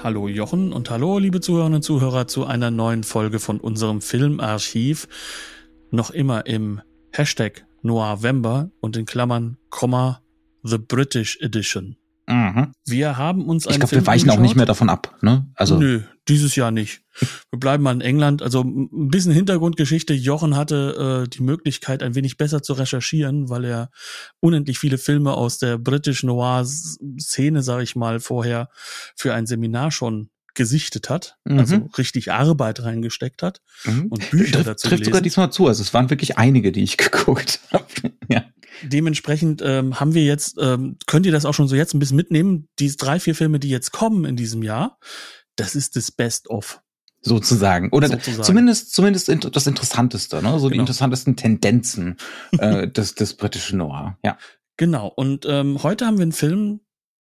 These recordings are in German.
Hallo Jochen und hallo liebe Zuhörerinnen und Zuhörer zu einer neuen Folge von unserem Filmarchiv. Noch immer im Hashtag Noirvember und in Klammern Komma The British Edition. Mhm. Wir haben uns einen Ich glaube, wir weichen auch nicht mehr davon ab, ne? Also Nö, dieses Jahr nicht. Wir bleiben mal in England. Also ein bisschen Hintergrundgeschichte. Jochen hatte äh, die Möglichkeit, ein wenig besser zu recherchieren, weil er unendlich viele Filme aus der British Noir-Szene, sage ich mal, vorher für ein Seminar schon gesichtet hat. Mhm. Also richtig Arbeit reingesteckt hat mhm. und Bücher trifft, dazu trifft sogar gelesen. diesmal zu. Also es waren wirklich einige, die ich geguckt habe. ja. Dementsprechend ähm, haben wir jetzt, ähm, könnt ihr das auch schon so jetzt ein bisschen mitnehmen, die drei, vier Filme, die jetzt kommen in diesem Jahr, das ist das Best-of. Sozusagen. Oder Sozusagen. zumindest zumindest das Interessanteste, ne? So die Genau. interessantesten Tendenzen äh, des, des britischen Noir. Ja. Genau. Und ähm, heute haben wir einen Film,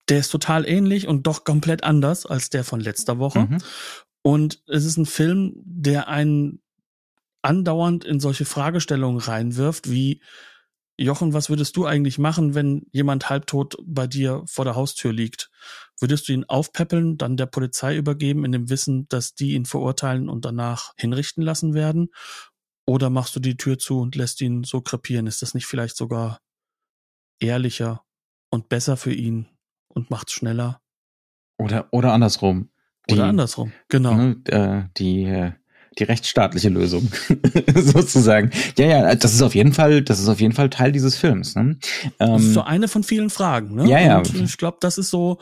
der ist total ähnlich und doch komplett anders als der von letzter Woche. Mhm. Und es ist ein Film, der einen andauernd in solche Fragestellungen reinwirft, wie Jochen, was würdest du eigentlich machen, wenn jemand halbtot bei dir vor der Haustür liegt? Würdest du ihn aufpäppeln, dann der Polizei übergeben, in dem Wissen, dass die ihn verurteilen und danach hinrichten lassen werden? Oder machst du die Tür zu und lässt ihn so krepieren? Ist das nicht vielleicht sogar ehrlicher und besser für ihn und macht's schneller? Oder oder andersrum. Oder andersrum. Genau. Ne, äh, die äh, die rechtsstaatliche Lösung sozusagen. Ja, ja, das ist auf jeden Fall, das ist auf jeden Fall Teil dieses Films. Ne? Das ist Ähm, so eine von vielen Fragen. Ne? Ja, ja. Und ich glaube, das ist so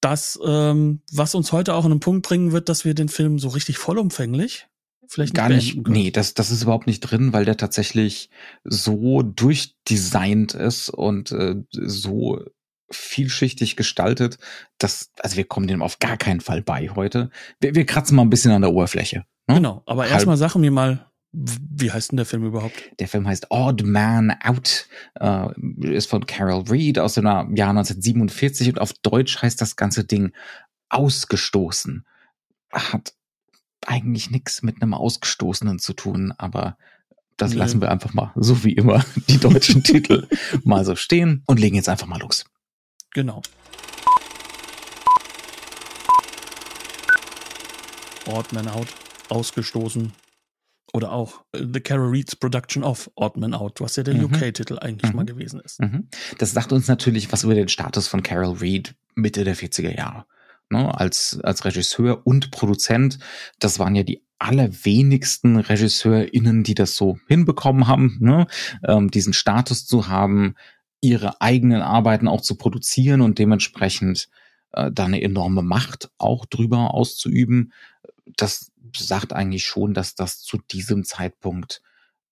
das, ähm, was uns heute auch an einen Punkt bringen wird, dass wir den Film so richtig vollumfänglich vielleicht gar beenden nicht, nee, das, das ist überhaupt nicht drin, weil der tatsächlich so durchdesignt ist und äh, so vielschichtig gestaltet, dass, also wir kommen dem auf gar keinen Fall bei heute. Wir, wir kratzen mal ein bisschen an der Oberfläche. Ne? Genau. Aber erstmal sag mir mal, wie heißt denn der Film überhaupt? Der Film heißt Odd Man Out, äh, ist von Carol Reed aus dem Jahr 1947 und auf Deutsch heißt das ganze Ding Ausgestoßen. Hat eigentlich nichts mit einem Ausgestoßenen zu tun, aber das Nö. lassen wir einfach mal, so wie immer, die deutschen Titel mal so stehen und legen jetzt einfach mal los. Genau. Odd Man Out, ausgestoßen. Oder auch äh, The Carol Reed's Production of Odd Man Out, was ja der Mhm. UK-Titel eigentlich Mhm. mal gewesen ist. Mhm. Das sagt uns natürlich was über den Status von Carol Reed Mitte der 40er Jahre. Ne, als, als Regisseur und Produzent, das waren ja die allerwenigsten RegisseurInnen, die das so hinbekommen haben, ne, ähm, diesen Status zu haben, ihre eigenen Arbeiten auch zu produzieren und dementsprechend äh, da eine enorme Macht auch drüber auszuüben. Das sagt eigentlich schon, dass das zu diesem Zeitpunkt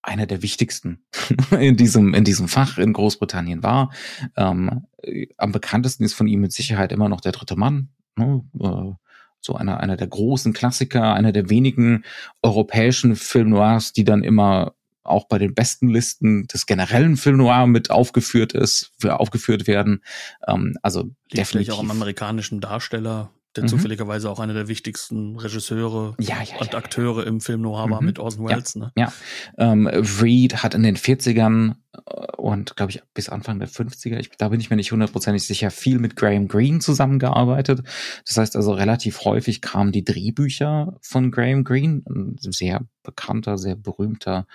einer der wichtigsten in diesem, in diesem Fach in Großbritannien war. Ähm, äh, am bekanntesten ist von ihm mit Sicherheit immer noch der dritte Mann. Ne? Äh, so einer, einer der großen Klassiker, einer der wenigen europäischen Film Noirs, die dann immer auch bei den besten Listen des generellen Film Noir mit aufgeführt ist, aufgeführt werden. Ähm, also Liegt definitiv. auch am amerikanischen Darsteller, der Mhm. zufälligerweise auch einer der wichtigsten Regisseure Ja, ja, und ja, Akteure im Film Noir war Mhm. mit Orson Ja. Welles. Ne? Ähm, Reed hat in den 40ern äh, und glaube ich bis Anfang der 50er, ich, da bin ich mir nicht hundertprozentig sicher, viel mit Graham Greene zusammengearbeitet. Das heißt also relativ häufig kamen die Drehbücher von Graham Greene, ein sehr bekannter, sehr berühmter,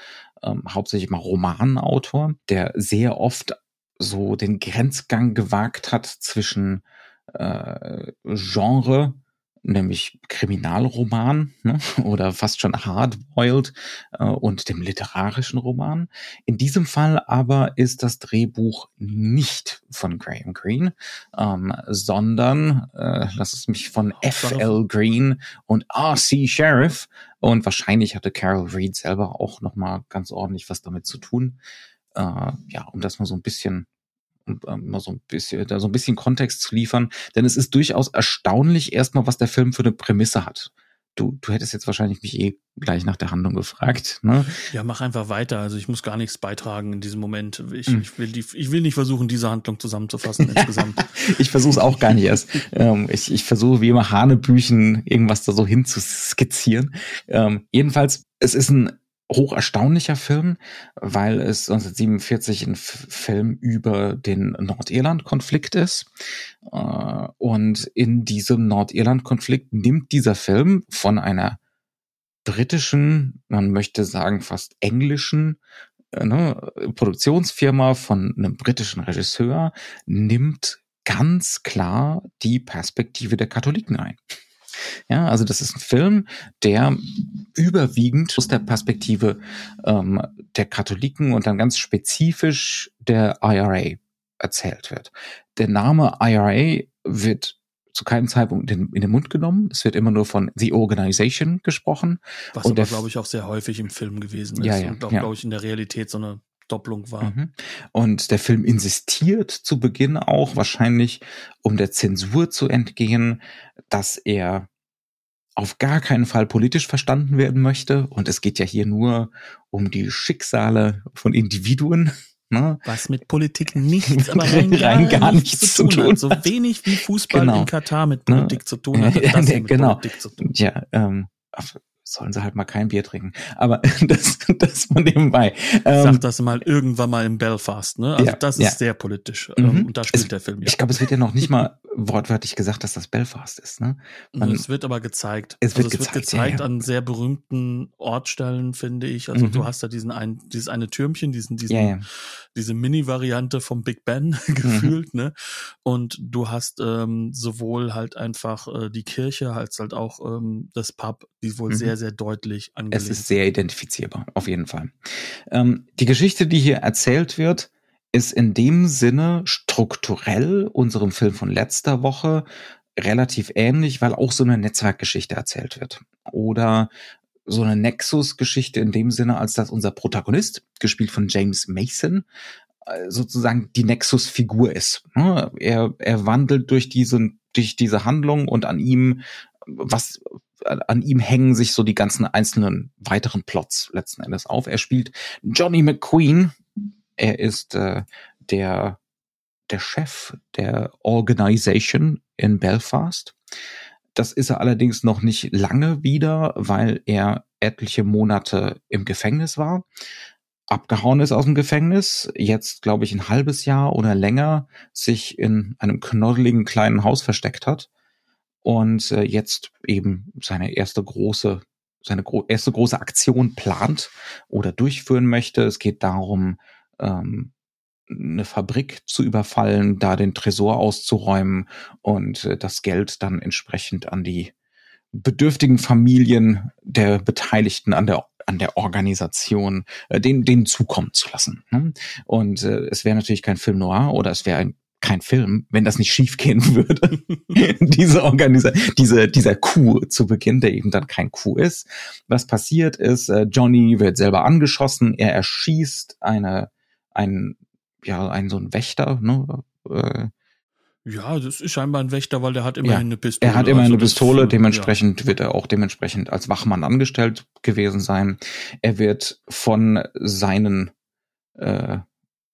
ähm, hauptsächlich mal Romanautor, der sehr oft so den Grenzgang gewagt hat zwischen äh, Genre, nämlich Kriminalroman ne? oder fast schon Hardboiled äh, und dem literarischen Roman. In diesem Fall aber ist das Drehbuch nicht von Graham Greene, ähm, sondern äh, lass es mich von F.L. Green und R.C. Sheriff und wahrscheinlich hatte Carol Reed selber auch noch mal ganz ordentlich was damit zu tun. Äh, ja, um das mal so ein bisschen um ähm, mal so ein bisschen, da so ein bisschen Kontext zu liefern, denn es ist durchaus erstaunlich erstmal, was der Film für eine Prämisse hat. du, du hättest jetzt wahrscheinlich mich eh gleich nach der Handlung gefragt. Ne? Ja, mach einfach weiter. Also ich muss gar nichts beitragen in diesem Moment. Ich, mhm. ich, will, die, ich will nicht versuchen, diese Handlung zusammenzufassen insgesamt. ich versuche es auch gar nicht erst. ähm, ich ich versuche wie immer Hanebüchen irgendwas da so hinzuskizzieren. Ähm, jedenfalls, es ist ein hoch erstaunlicher Film, weil es 1947 ein Film über den Nordirland-Konflikt ist. Äh, und in diesem Nordirland-Konflikt nimmt dieser Film von einer britischen, man möchte sagen fast englischen äh, ne, Produktionsfirma von einem britischen Regisseur, nimmt ganz klar die Perspektive der Katholiken ein. Ja, also das ist ein Film, der überwiegend aus der Perspektive ähm, der Katholiken und dann ganz spezifisch der IRA erzählt wird. Der Name IRA wird zu keinem Zeitpunkt in, in, den Mund genommen. Es wird immer nur von The Organization gesprochen. Was und aber, glaube ich, auch sehr häufig im Film gewesen ist. Ja, ja, und auch, ja. glaube ich, in der Realität so eine Doppelung war. Und der Film insistiert zu Beginn auch, wahrscheinlich um der Zensur zu entgehen, dass er auf gar keinen Fall politisch verstanden werden möchte. Und es geht ja hier nur um die Schicksale von Individuen. Ne? Was mit Politik nichts, aber rein, rein gar, gar nichts, zu tun, hat. So wenig wie Fußball genau. in Katar mit? Politik ne? zu tun hat. Das ja, genau. Ja, ähm, sollen sie halt mal kein Bier trinken. Aber das, das von nebenbei. Ähm, Sag das mal irgendwann mal in Belfast, ne? Also ja, das ist ja. sehr politisch. Ähm, mhm. Und da spielt es, der Film ja. Ich glaube, es wird ja noch nicht mal wortwörtlich gesagt, dass das Belfast ist, ne? Man, es wird aber gezeigt. Es wird also es gezeigt, wird gezeigt ja, an sehr berühmten Ortstellen, finde ich. Also mhm. du hast da diesen ein, dieses eine Türmchen, diesen, diesen, diese Mini-Variante vom Big Ben gefühlt, mhm. ne? Und du hast ähm, sowohl halt einfach äh, die Kirche als halt auch ähm, das Pub, die wohl mhm. Sehr, sehr deutlich angelegt. Es ist sehr identifizierbar, auf jeden Fall. Ähm, die Geschichte, die hier erzählt wird, ist in dem Sinne strukturell unserem Film von letzter Woche relativ ähnlich, weil auch so eine Netzwerkgeschichte erzählt wird. Oder so eine Nexus-Geschichte in dem Sinne, als dass unser Protagonist, gespielt von James Mason, äh, sozusagen die Nexus-Figur ist. Ne? Er, er wandelt durch diese, durch diese Handlung und an ihm, was, an ihm hängen sich so die ganzen einzelnen weiteren Plots letzten Endes auf. Er spielt Johnny McQueen. Er ist äh, der, der Chef der Organisation in Belfast. Das ist er allerdings noch nicht lange wieder, weil er etliche Monate im Gefängnis war, abgehauen ist aus dem Gefängnis, jetzt glaube ich ein halbes Jahr oder länger sich in einem knoddeligen kleinen Haus versteckt hat und äh, jetzt eben seine erste große seine gro erste große Aktion plant oder durchführen möchte. Es geht darum, ähm, eine Fabrik zu überfallen, da den Tresor auszuräumen und äh, das Geld dann entsprechend an die bedürftigen Familien der Beteiligten an der an der Organisation äh, den denen zukommen zu lassen. Ne? Und äh, es wäre natürlich kein Film noir oder es wäre ein kein Film, wenn das nicht schiefgehen würde. diese Organisation, diese, dieser Coup zu Beginn, der eben dann kein Coup ist. Was passiert ist, äh, Johnny wird selber angeschossen, er erschießt eine, ein, ja, ein so ein Wächter, ne, äh, ja, das ist scheinbar ein Wächter, weil der hat immerhin ja, eine Pistole. Er hat immerhin also eine Pistole, dementsprechend ja. wird er auch dementsprechend als Wachmann angestellt gewesen sein. Er wird von seinen äh,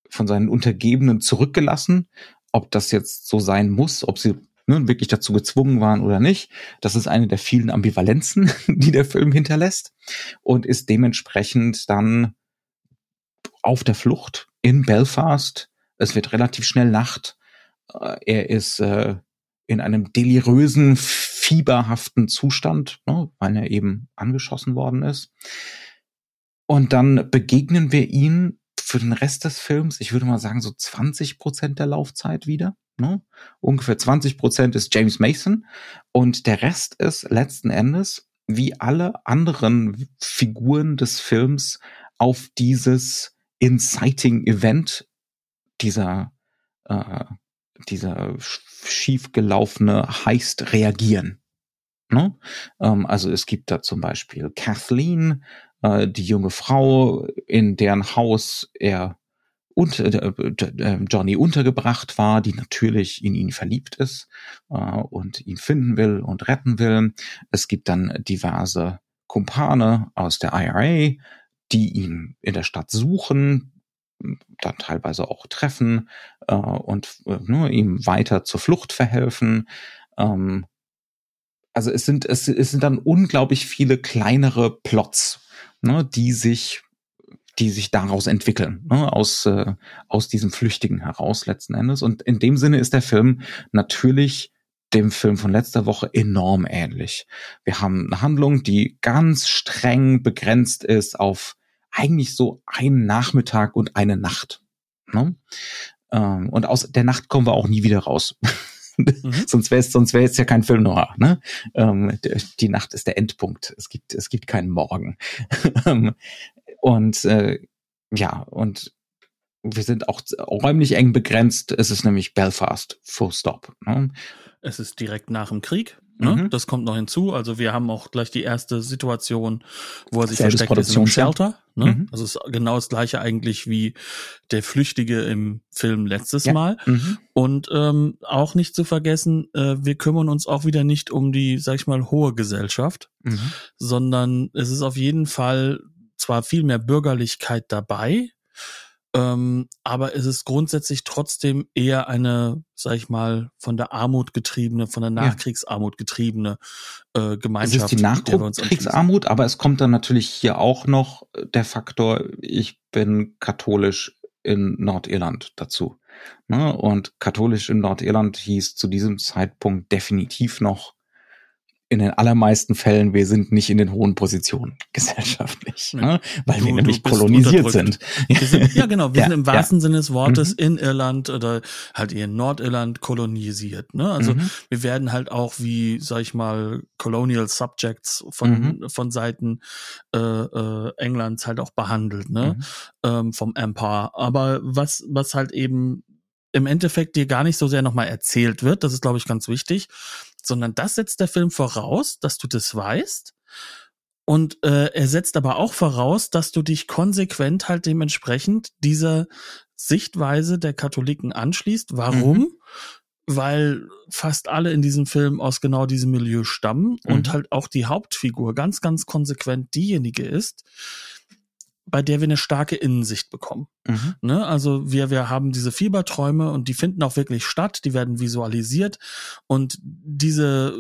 von seinen Untergebenen zurückgelassen. Ob das jetzt so sein muss, ob sie ne, wirklich dazu gezwungen waren oder nicht, das ist eine der vielen Ambivalenzen, die der Film hinterlässt und ist dementsprechend dann auf der Flucht in Belfast. Es wird relativ schnell Nacht äh, er ist äh, in einem delirösen, fieberhaften Zustand, ne, weil er eben angeschossen worden ist. Und dann begegnen wir ihn für den Rest des Films, ich würde mal sagen, so 20 Prozent der Laufzeit wieder. Ne? Ungefähr 20 Prozent ist James Mason und der Rest ist letzten Endes, wie alle anderen Figuren des Films, auf dieses Inciting Event dieser äh, dieser schiefgelaufene Heist reagieren. Ne? Ähm, also es gibt da zum Beispiel Kathleen, äh, die junge Frau, in deren Haus er und, äh, äh, Johnny untergebracht war, die natürlich in ihn verliebt ist äh, und ihn finden will und retten will. Es gibt dann diverse Kumpane aus der IRA, die ihn in der Stadt suchen, dann teilweise auch treffen äh, und äh, nur ihm weiter zur Flucht verhelfen. Ähm, also es sind es, es sind dann unglaublich viele kleinere Plots, ne, die sich die sich daraus entwickeln, ne, aus äh, aus diesem Flüchtigen heraus letzten Endes. Und in dem Sinne ist der Film natürlich dem Film von letzter Woche enorm ähnlich. Wir haben eine Handlung, die ganz streng begrenzt ist auf eigentlich so einen Nachmittag und eine Nacht. Ne? Ähm, und aus der Nacht kommen wir auch nie wieder raus. Sonst wäre es sonst wäre es ja kein Film noir. Ne? Ähm, die Nacht ist der Endpunkt. Es gibt es gibt keinen Morgen. Ähm, und äh, ja und wir sind auch räumlich eng begrenzt. Es ist nämlich Belfast, full stop. Ne? Es ist direkt nach dem Krieg. Ne? Mhm. Das kommt noch hinzu. Also wir haben auch gleich die erste Situation, wo er sich Selbes versteckt ist im Shelter. Ne? Mhm. Also es ist genau das gleiche eigentlich wie der Flüchtige im Film letztes ja. Mal. Mhm. Und ähm, auch nicht zu vergessen, äh, wir kümmern uns auch wieder nicht um die, sag ich mal, hohe Gesellschaft, mhm. sondern es ist auf jeden Fall zwar viel mehr Bürgerlichkeit dabei, ähm, aber es ist grundsätzlich trotzdem eher eine, sag ich mal, von der Armut getriebene, von der Nachkriegsarmut getriebene äh, Gemeinschaft. Es ist die Nachkriegsarmut, aber es kommt dann natürlich hier auch noch der Faktor, ich bin katholisch in Nordirland dazu. Ne? Und katholisch in Nordirland hieß zu diesem Zeitpunkt definitiv noch in den allermeisten Fällen, wir sind nicht in den hohen Positionen gesellschaftlich, ja. ne? weil du, wir nämlich kolonisiert sind. sind. Ja, genau, wir ja, sind im wahrsten ja. Sinne des Wortes mhm. in Irland oder halt in Nordirland kolonisiert. Ne? Also mhm. wir werden halt auch wie, sag ich mal, Colonial Subjects von, mhm. von Seiten äh, äh, Englands halt auch behandelt, ne? Mhm. Ähm, vom Empire. Aber was, was halt eben im Endeffekt dir gar nicht so sehr nochmal erzählt wird, das ist, glaube ich, ganz wichtig, sondern das setzt der Film voraus, dass du das weißt. Und äh, er setzt aber auch voraus, dass du dich konsequent halt dementsprechend dieser Sichtweise der Katholiken anschließt. Warum? Mhm. Weil fast alle in diesem Film aus genau diesem Milieu stammen mhm. und halt auch die Hauptfigur ganz, ganz konsequent diejenige ist, bei der wir eine starke Innensicht bekommen. Mhm. Ne? Also wir, wir haben diese Fieberträume und die finden auch wirklich statt, die werden visualisiert und diese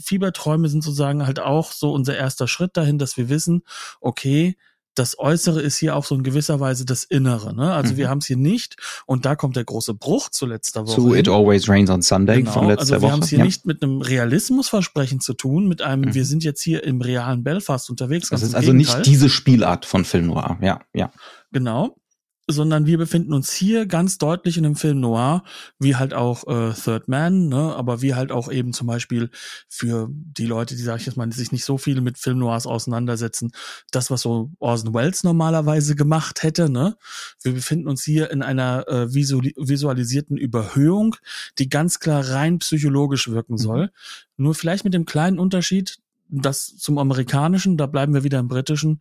Fieberträume sind sozusagen halt auch so unser erster Schritt dahin, dass wir wissen, okay, das Äußere ist hier auch so in gewisser Weise das Innere. Ne? Also mhm. wir haben es hier nicht, und da kommt der große Bruch zu letzter Woche. Zu It Always Rains on Sunday genau, von letzter also wir haben es hier ja. nicht mit einem Realismusversprechen zu tun, mit einem, mhm. wir sind jetzt hier im realen Belfast unterwegs. Das ist also Gegenteil. nicht diese Spielart von Film Noir, ja, ja. Genau sondern wir befinden uns hier ganz deutlich in einem Film Noir, wie halt auch äh, Third Man, ne, aber wie halt auch eben zum Beispiel für die Leute, die, sag ich jetzt mal, die sich nicht so viel mit Film Noirs auseinandersetzen, das, was so Orson Welles normalerweise gemacht hätte, ne. Wir befinden uns hier in einer äh, visualisierten Überhöhung, die ganz klar rein psychologisch wirken soll. Mhm. Nur vielleicht mit dem kleinen Unterschied, das zum amerikanischen, da bleiben wir wieder im britischen,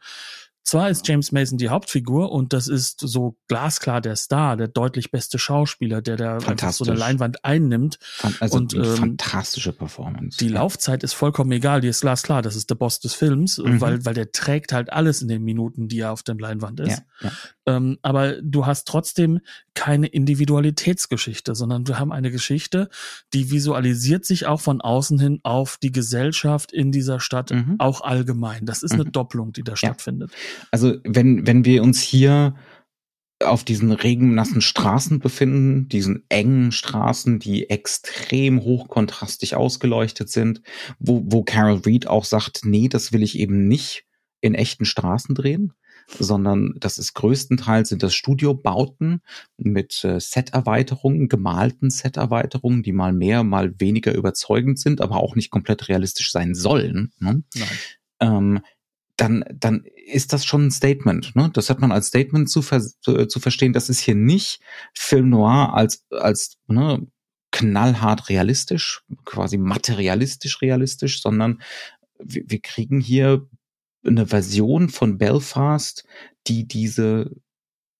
zwar ist James Mason die Hauptfigur und das ist so glasklar der Star, der deutlich beste Schauspieler, der da so eine Leinwand einnimmt. Also und, ähm, fantastische Performance. Die Laufzeit ist vollkommen egal, die ist glasklar, das ist der Boss des Films, mhm. weil, weil der trägt halt alles in den Minuten, die er auf der Leinwand ist. Ja, ja. Ähm, aber du hast trotzdem keine Individualitätsgeschichte, sondern wir haben eine Geschichte, die visualisiert sich auch von außen hin auf die Gesellschaft in dieser Stadt, mhm. auch allgemein. Das ist mhm. eine Doppelung, die da ja. stattfindet. Also wenn, wenn wir uns hier auf diesen regennassen Straßen befinden, diesen engen Straßen, die extrem hochkontrastig ausgeleuchtet sind, wo, wo Carol Reed auch sagt, nee, das will ich eben nicht in echten Straßen drehen, sondern das ist größtenteils sind das Studiobauten mit äh, Set-Erweiterungen, gemalten Set-Erweiterungen, die mal mehr, mal weniger überzeugend sind, aber auch nicht komplett realistisch sein sollen. Ne? Ähm, dann, dann ist das schon ein Statement. Ne? Das hat man als Statement zu, ver zu, zu verstehen. Das ist hier nicht Film Noir als, als ne, knallhart realistisch, quasi materialistisch realistisch, sondern wir, wir kriegen hier eine Version von Belfast, die diese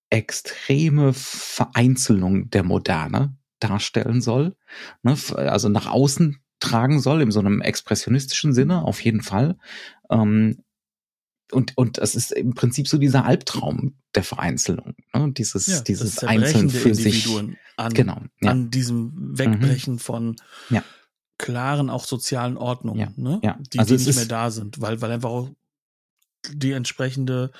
extreme Vereinzelung der Moderne darstellen soll, ne, also nach außen tragen soll, in so einem expressionistischen Sinne, auf jeden Fall. Ähm, und, und das ist im Prinzip so dieser Albtraum der Vereinzelung, ne? dieses, ja, dieses Einzeln für sich. An, genau, ja. an diesem Wegbrechen mhm. von ja. klaren, auch sozialen Ordnungen. Ne? Ja. die, also die nicht mehr da sind, weil, weil einfach auch die entsprechende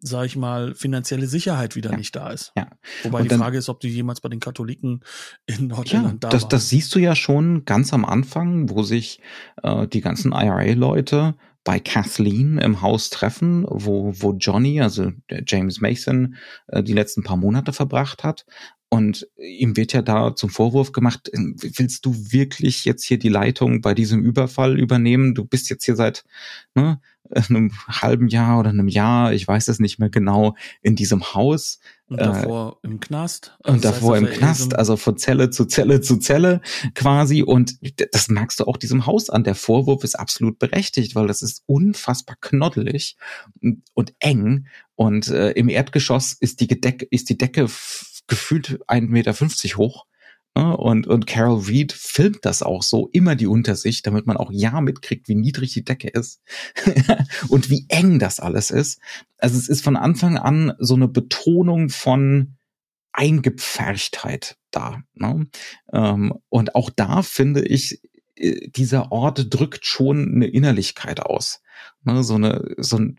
sag ich mal, finanzielle Sicherheit wieder nicht da ist. Ja. Wobei und die Frage ist, ob die jemals bei den Katholiken in Nordirland ja, da das, waren. Das siehst du ja schon ganz am Anfang, wo sich äh, die ganzen IRA-Leute bei Kathleen im Haus treffen, wo, wo Johnny, also James Mason, äh, die letzten paar Monate verbracht hat. Und ihm wird ja da zum Vorwurf gemacht, willst du wirklich jetzt hier die Leitung bei diesem Überfall übernehmen? Du bist jetzt hier seit ne, einem halben Jahr oder einem Jahr, ich weiß es nicht mehr genau, in diesem Haus. Und davor äh, im Knast. Also und davor heißt, im Knast, also von Zelle zu Zelle zu Zelle quasi. Und das merkst du auch diesem Haus an. Der Vorwurf ist absolut berechtigt, weil das ist unfassbar knoddelig und, und eng. Und äh, im Erdgeschoss ist die, Gedeck ist die Decke gefühlt 1,50 Meter hoch. Ne? Und, und Carol Reed filmt das auch so, immer die Untersicht, damit man auch ja mitkriegt, wie niedrig die Decke ist und wie eng das alles ist. Also es ist von Anfang an so eine Betonung von Eingepferchtheit da. Ne? Ähm, und auch da finde ich, äh, dieser Ort drückt schon eine Innerlichkeit aus. Ne? So eine, so ein,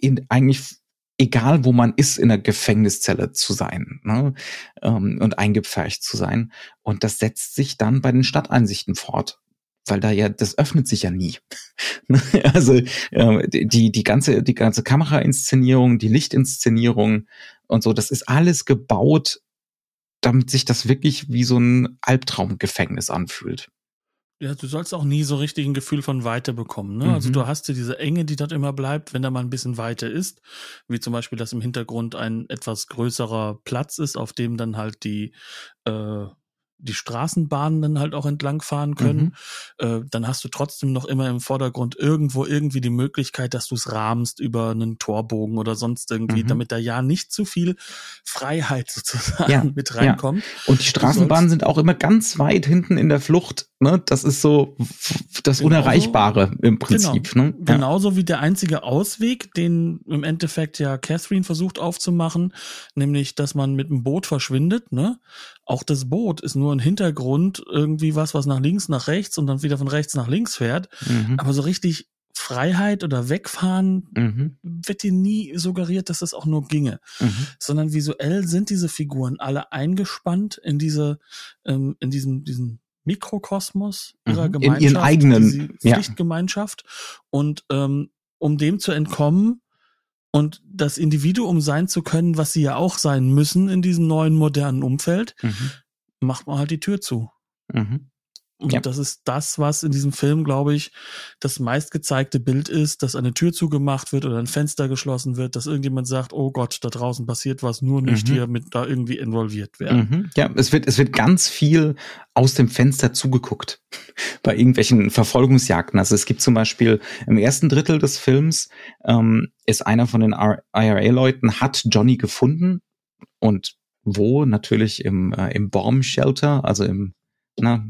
in, eigentlich egal wo man ist, in der Gefängniszelle zu sein ne? ähm, und eingepfercht zu sein. Und das setzt sich dann bei den Stadteinsichten fort. Weil da ja, das öffnet sich ja nie. also äh, die, die ganze, die ganze Kamerainszenierung, die Lichtinszenierung und so, das ist alles gebaut, damit sich das wirklich wie so ein Albtraumgefängnis anfühlt ja, du sollst auch nie so richtig ein Gefühl von Weite bekommen. Ne? Also mhm. Also du hast ja diese Enge, die dort immer bleibt, wenn da mal ein bisschen Weite ist, wie zum Beispiel, dass im Hintergrund ein etwas größerer Platz ist, auf dem dann halt die äh, die Straßenbahnen dann halt auch entlangfahren können, mhm. äh, dann hast du trotzdem noch immer im Vordergrund irgendwo irgendwie die Möglichkeit, dass du es rahmst über einen Torbogen oder sonst irgendwie, mhm. damit da ja nicht zu viel Freiheit sozusagen ja, mit reinkommt. Ja. Und die Straßenbahnen sind auch immer ganz weit hinten in der Flucht. Ne? Das ist so das genauso, Unerreichbare im Prinzip. Genau, ne? ja. Genauso wie der einzige Ausweg, den im Endeffekt ja Catherine versucht aufzumachen, nämlich, dass man mit dem Boot verschwindet. Ne? Auch das Boot ist nur ein Hintergrund, irgendwie was, was nach links, nach rechts und dann wieder von rechts nach links fährt. Mhm. Aber so richtig Freiheit oder Wegfahren mhm. wird dir nie suggeriert, dass das auch nur ginge. Mhm. Sondern visuell sind diese Figuren alle eingespannt in diese, ähm, in diesem, diesem Mikrokosmos ihrer mhm. Gemeinschaft, in ihren eigenen Pflichtgemeinschaft. Ja. Und ähm, um dem zu entkommen, und das Individuum sein zu können, was sie ja auch sein müssen in diesem neuen modernen Umfeld, mhm. macht man halt die Tür zu. Mhm. Und ja. das ist das, was in diesem Film, glaube ich, das meistgezeigte Bild ist, dass eine Tür zugemacht wird oder ein Fenster geschlossen wird, dass irgendjemand sagt, oh Gott, da draußen passiert was, nur nicht mhm. hier mit da irgendwie involviert werden. Mhm. Ja, es wird, es wird ganz viel aus dem Fenster zugeguckt bei irgendwelchen Verfolgungsjagden. Also es gibt zum Beispiel im ersten Drittel des Films ähm, ist einer von den IRA-Leuten hat Johnny gefunden und wo natürlich im äh, im Bomb Shelter, also im na,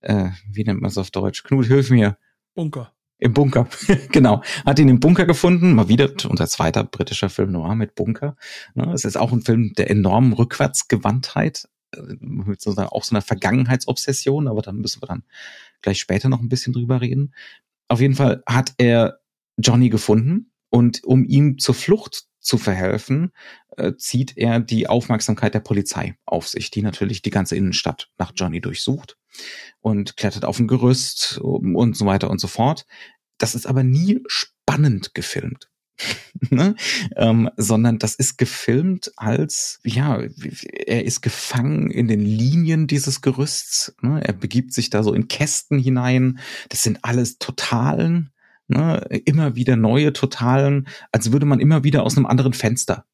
äh, wie nennt man es auf Deutsch? Knut, hilf mir. Bunker. Im Bunker, genau. Hat ihn im Bunker gefunden, mal wieder unser zweiter britischer Film noir mit Bunker. Ne, es ist auch ein Film der enormen Rückwärtsgewandtheit, äh, mit sozusagen auch so einer Vergangenheitsobsession, aber da müssen wir dann gleich später noch ein bisschen drüber reden. Auf jeden Fall hat er Johnny gefunden und um ihm zur Flucht zu verhelfen, äh, zieht er die Aufmerksamkeit der Polizei auf sich, die natürlich die ganze Innenstadt nach Johnny durchsucht und klettert auf ein Gerüst und so weiter und so fort. Das ist aber nie spannend gefilmt. ne? ähm, sondern das ist gefilmt als, ja, er ist gefangen in den Linien dieses Gerüsts. Ne? Er begibt sich da so in Kästen hinein. Das sind alles Totalen, ne? immer wieder neue Totalen, als würde man immer wieder aus einem anderen Fenster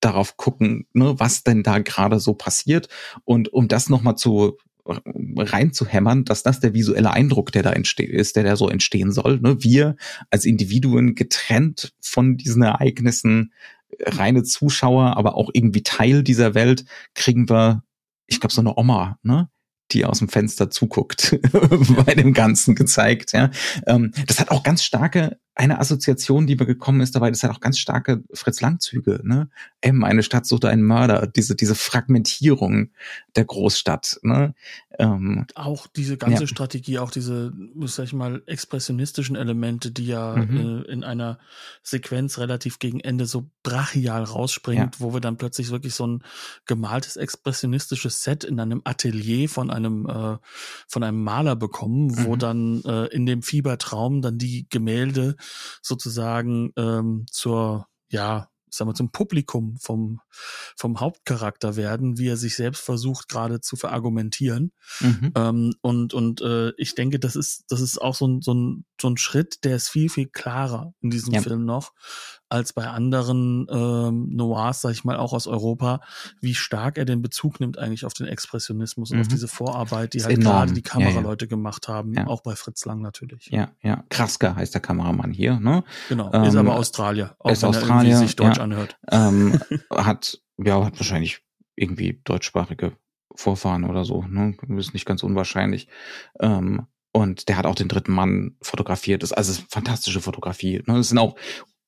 darauf gucken, ne, was denn da gerade so passiert. Und um das nochmal zu reinzuhämmern, dass das der visuelle Eindruck, der da entsteht, ist, der da so entstehen soll. Ne? Wir als Individuen getrennt von diesen Ereignissen reine Zuschauer, aber auch irgendwie Teil dieser Welt, kriegen wir, ich glaube, so eine Oma, ne? Die aus dem Fenster zuguckt, bei dem Ganzen gezeigt. Ja. Ähm, das hat auch ganz starke eine Assoziation, die mir gekommen ist dabei, das hat auch ganz starke Fritz Lang-Züge. Ne? M, eine Stadt sucht einen Mörder, diese, diese Fragmentierung der Großstadt. Ne? Ähm, auch diese ganze ja. Strategie, auch diese, sag ich mal, expressionistischen Elemente, die ja mhm. äh, in einer Sequenz relativ gegen Ende so brachial rausspringt, ja. wo wir dann plötzlich wirklich so ein gemaltes expressionistisches Set in einem Atelier von einem, äh, von einem Maler bekommen, mhm. wo dann äh, in dem Fiebertraum dann die Gemälde sozusagen ähm, zur, ja, sagen wir, zum Publikum vom, vom Hauptcharakter werden, wie er sich selbst versucht gerade zu verargumentieren. Mhm. Ähm, und und äh, ich denke, das ist, das ist auch so ein, so, ein, so ein Schritt, der ist viel, viel klarer in diesem ja. Film noch, als bei anderen ähm, Noirs, sag ich mal, auch aus Europa, wie stark er den Bezug nimmt eigentlich auf den Expressionismus mhm. und auf mhm. diese Vorarbeit, die halt gerade die Kameraleute ja, ja. gemacht haben, ja. auch bei Fritz Lang natürlich. Ja, ja. Krasker heißt der Kameramann hier, ne? Genau, ähm, ist aber Australier, auch ist wenn Australier, er sich deutsch anhört. Ähm, hat, ja, hat wahrscheinlich irgendwie deutschsprachige Vorfahren oder so, ne? Ist nicht ganz unwahrscheinlich. Ähm, und der hat auch den dritten Mann fotografiert. Das ist also fantastische Fotografie. Ne? Das sind auch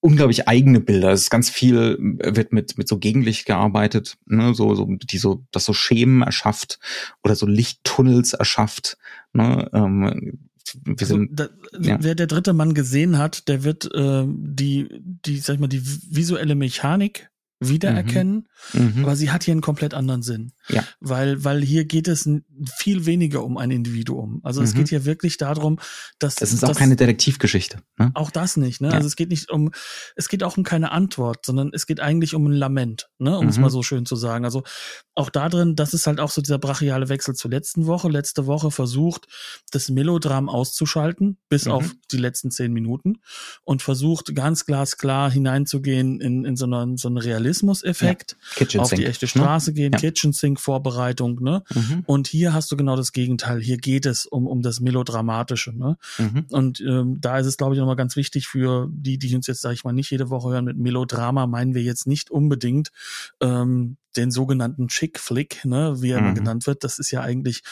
unglaublich eigene Bilder. Es ist ganz viel, wird mit, mit so Gegenlicht gearbeitet, ne, so, so, die so, das so Schemen erschafft oder so Lichttunnels erschafft, ne, ähm, wir also, sind, da, ja. wer der dritte Mann gesehen hat, der wird äh, die, die, sag ich mal, die visuelle Mechanik wiedererkennen, mhm. aber sie hat hier einen komplett anderen Sinn. Ja. Weil, weil hier geht es viel weniger um ein Individuum. Also mhm. es geht hier wirklich darum, dass. Es ist auch keine Detektivgeschichte. Ne? Auch das nicht, ne? Ja. Also es geht nicht um, es geht auch um keine Antwort, sondern es geht eigentlich um ein Lament, ne? Um mhm. es mal so schön zu sagen. Also auch da drin, das ist halt auch so dieser brachiale Wechsel zur letzten Woche. Letzte Woche versucht, das Melodram auszuschalten, bis mhm. auf die letzten zehn Minuten und versucht ganz glasklar hineinzugehen in, in so einen, so einen Realismus-Effekt. Ja. Auf die echte ne? Straße ne? gehen, ja. Kitchen Sink Vorbereitung, ne? Mhm. Und hier hast du genau das Gegenteil. Hier geht es um, um das Melodramatische, ne? Mhm. Und ähm, da ist es, glaube ich, nochmal ganz wichtig für die, die uns jetzt, sage ich mal, nicht jede Woche hören, mit Melodrama meinen wir jetzt nicht unbedingt ähm, den sogenannten Chick-Flick, ne, wie er mhm. genannt wird. Das ist ja eigentlich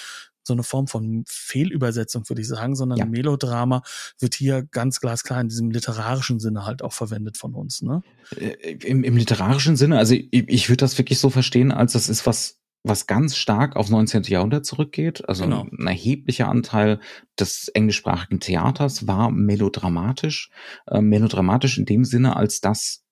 so eine Form von Fehlübersetzung, würde ich sagen, sondern ja. Melodrama wird hier ganz glasklar in diesem literarischen Sinne halt auch verwendet von uns. Ne? Äh, Im, im literarischen Sinne, also ich, ich würde das wirklich so verstehen, als das ist was was ganz stark auf 19. Jahrhundert zurückgeht. Also genau. ein erheblicher Anteil des englischsprachigen Theaters war melodramatisch. Äh, melodramatisch in dem Sinne, als dass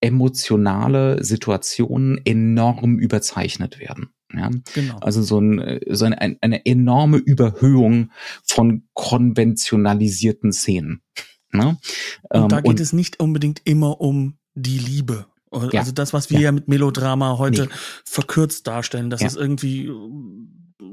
emotionale Situationen enorm überzeichnet werden. Ja? Genau. Also so, ein, so eine, eine enorme Überhöhung von konventionalisierten Szenen. Ne? Und ähm, da geht und, es nicht unbedingt immer um die Liebe also ja. das, was wir ja. ja mit Melodrama heute nee. verkürzt darstellen, dass ja. es irgendwie,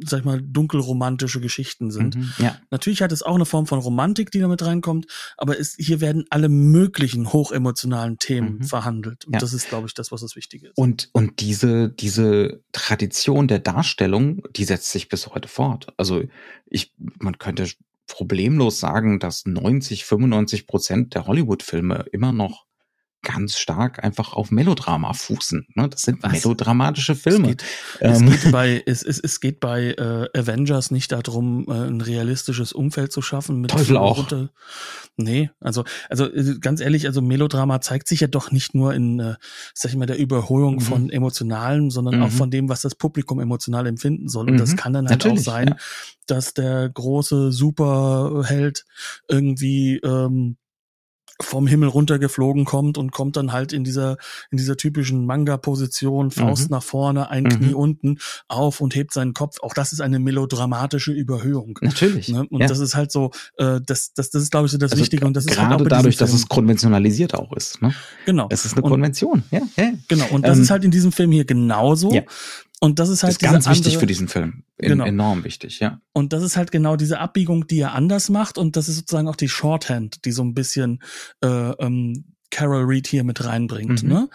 sag ich mal, dunkelromantische Geschichten sind. Mhm, ja. Natürlich hat es auch eine Form von Romantik, die damit reinkommt, aber es, hier werden alle möglichen hochemotionalen Themen mhm. verhandelt. Und ja. das ist, glaube ich, das, was das Wichtige ist. Und, und diese, diese Tradition der Darstellung, die setzt sich bis heute fort. Also ich, man könnte problemlos sagen, dass 90, 95 Prozent der Hollywood-Filme immer noch ganz stark einfach auf Melodrama fußen. Ne? Das sind Was? melodramatische Filme. Es geht, ähm. es geht bei, es, es, es geht bei äh, Avengers nicht darum, äh, ein realistisches Umfeld zu schaffen. Mit Teufel auch. Runter. Nee, also, also äh, ganz ehrlich, also Melodrama zeigt sich ja doch nicht nur in, äh, sag ich mal, der Überholung mhm. von Emotionalem, sondern mhm. auch von dem, was das Publikum emotional empfinden soll. Und mhm. das kann dann halt Natürlich, auch sein, ja. dass der große Superheld irgendwie ähm, vom Himmel runtergeflogen kommt und kommt dann halt in dieser in dieser typischen Manga-Position, Faust mhm. nach vorne, ein mhm. Knie unten auf und hebt seinen Kopf. Auch das ist eine melodramatische Überhöhung. Natürlich. Ne? Und ja. das ist halt so, äh, das, das, das ist glaube ich so das also Wichtige. Und das ist halt gerade halt dadurch, dass es konventionalisiert auch ist. Ne? Genau. Es ist eine Konvention. Und, ja. ja. Genau. Und das ähm, ist halt in diesem Film hier genauso. Ja. Und das ist halt das ist ganz wichtig für diesen Film. En genau. Enorm wichtig, ja. Und das ist halt genau diese Abbiegung, die er anders macht. Und das ist sozusagen auch die Shorthand, die so ein bisschen äh, ähm, Carol Reed hier mit reinbringt. Mhm. Ne?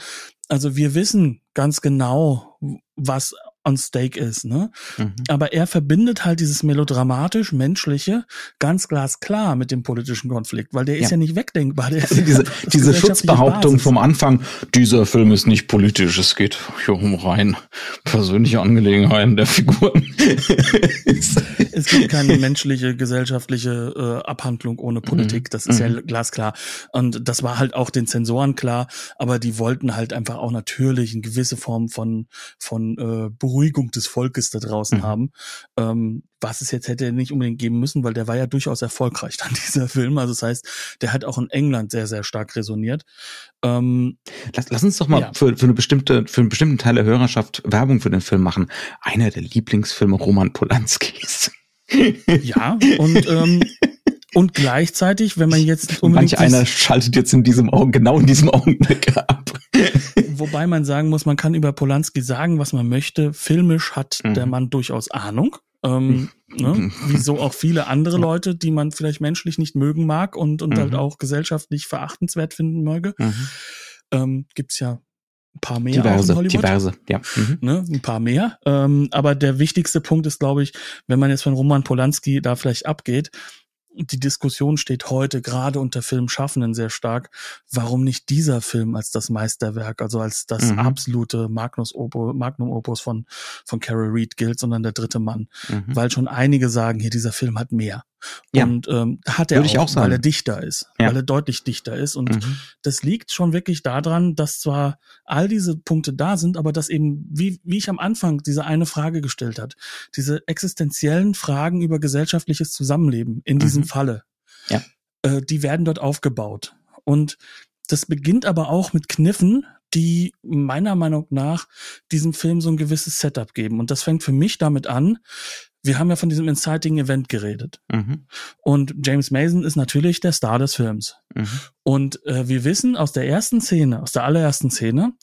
Also wir wissen ganz genau, was on stake ist, ne? Mhm. Aber er verbindet halt dieses melodramatisch menschliche ganz glasklar mit dem politischen Konflikt, weil der ja. ist ja nicht wegdenkbar. Der also diese diese Schutzbehauptung Basis. vom Anfang, dieser Film ist nicht politisch, es geht hier um rein persönliche Angelegenheiten der Figuren. es gibt keine menschliche gesellschaftliche äh, Abhandlung ohne Politik, mhm. das ist mhm. ja glasklar. Und das war halt auch den Zensoren klar, aber die wollten halt einfach auch natürlich eine gewisse Form von von äh, Beruhigung des Volkes da draußen mhm. haben. Ähm, was es jetzt hätte nicht unbedingt geben müssen, weil der war ja durchaus erfolgreich dann dieser Film. Also das heißt, der hat auch in England sehr, sehr stark resoniert. Ähm, lass, lass uns doch mal ja. für, für eine bestimmte, für einen bestimmten Teil der Hörerschaft Werbung für den Film machen. Einer der Lieblingsfilme Roman Polanskis. Ja, und ähm, und gleichzeitig, wenn man jetzt unbedingt. Manch einer schaltet jetzt in diesem Augen, genau in diesem Augenblick ab. Wobei man sagen muss, man kann über Polanski sagen, was man möchte. Filmisch hat mhm. der Mann durchaus Ahnung. Ähm, ne? Mhm. Wie so auch viele andere Leute, die man vielleicht menschlich nicht mögen mag und, und halt mhm. halt auch gesellschaftlich verachtenswert finden möge. Mhm. Ähm, gibt's ja ein paar mehr diverse, diverse, ja. Mhm. Ne, ein paar mehr. Ähm, aber der wichtigste Punkt ist, glaube ich, wenn man jetzt von Roman Polanski da vielleicht abgeht, die Diskussion steht heute gerade unter Filmschaffenden sehr stark, warum nicht dieser Film als das Meisterwerk, also als das mhm. absolute Magnus Opus, Magnum Opus von, von Carol Reed gilt, sondern der dritte Mann. Mhm. Weil schon einige sagen, hier, dieser Film hat mehr. Ja. Und ähm, hat er Würde auch, auch weil er dichter ist, ja. weil er deutlich dichter ist. Und mhm. das liegt schon wirklich daran, dass zwar all diese Punkte da sind, aber dass eben, wie, wie ich am Anfang diese eine Frage gestellt hat, diese existenziellen Fragen über gesellschaftliches Zusammenleben in diesem mhm. Falle, ja. äh, die werden dort aufgebaut. Und das beginnt aber auch mit Kniffen, die meiner Meinung nach diesem Film so ein gewisses Setup geben. Und das fängt für mich damit an, wir haben ja von diesem Inciting Event geredet. Mhm. Und James Mason ist natürlich der Star des Films. Mhm. Und äh, wir wissen aus der ersten Szene, aus der allerersten Szene,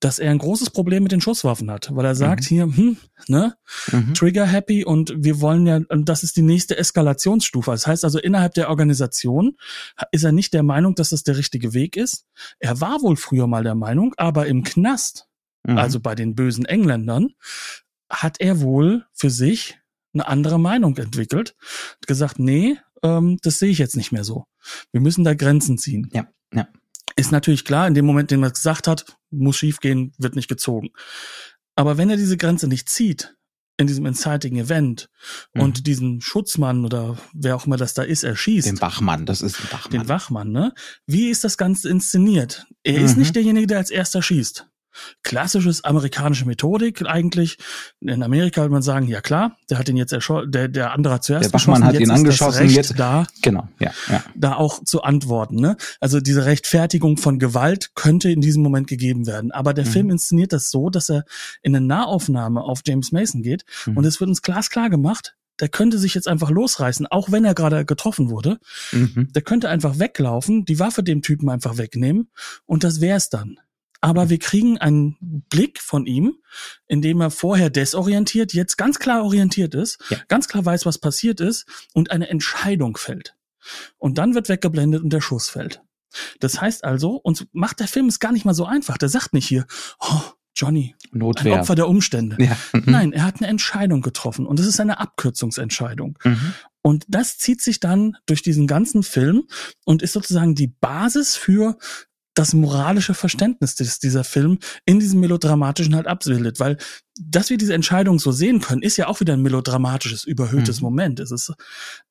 dass er ein großes Problem mit den Schusswaffen hat, weil er sagt mhm. hier, hm, ne, mhm. Trigger happy und wir wollen ja, das ist die nächste Eskalationsstufe. Das heißt also, innerhalb der Organisation ist er nicht der Meinung, dass das der richtige Weg ist. Er war wohl früher mal der Meinung, aber im Knast, mhm. also bei den bösen Engländern, hat er wohl für sich eine andere Meinung entwickelt, gesagt, nee, ähm, das sehe ich jetzt nicht mehr so. Wir müssen da Grenzen ziehen. Ja, ja. Ist natürlich klar, in dem Moment, den man gesagt hat, muss schiefgehen, wird nicht gezogen. Aber wenn er diese Grenze nicht zieht, in diesem Inciting Event mhm. und diesen Schutzmann oder wer auch immer das da ist, erschießt. Den Wachmann, das ist ein Wachmann. Den Wachmann, ne? Wie ist das Ganze inszeniert? Er mhm. ist nicht derjenige, der als erster schießt klassisches amerikanische Methodik eigentlich. In Amerika würde man sagen, ja klar, der hat ihn jetzt erschossen, der, der andere hat zuerst der Bachmann hat ihn angeschossen, jetzt da, genau, ja, ja. da auch zu antworten. Ne? Also diese Rechtfertigung von Gewalt könnte in diesem Moment gegeben werden. Aber der mhm. Film inszeniert das so, dass er in eine Nahaufnahme auf James Mason geht mhm. und es wird uns glasklar gemacht, der könnte sich jetzt einfach losreißen, auch wenn er gerade getroffen wurde. Mhm. Der könnte einfach weglaufen, die Waffe dem Typen einfach wegnehmen und das wär's dann aber wir kriegen einen Blick von ihm, in dem er vorher desorientiert, jetzt ganz klar orientiert ist, ja. ganz klar weiß, was passiert ist und eine Entscheidung fällt. Und dann wird weggeblendet und der Schuss fällt. Das heißt also, uns macht der Film es gar nicht mal so einfach. Der sagt nicht hier, oh, Johnny, Notwehr. ein Opfer der Umstände. Ja. Mhm. Nein, er hat eine Entscheidung getroffen und es ist eine Abkürzungsentscheidung. Mhm. Und das zieht sich dann durch diesen ganzen Film und ist sozusagen die Basis für das moralische Verständnis, das dieser Film in diesem melodramatischen halt abbildet, weil dass wir diese Entscheidung so sehen können, ist ja auch wieder ein melodramatisches, überhöhtes mhm. Moment. Es ist,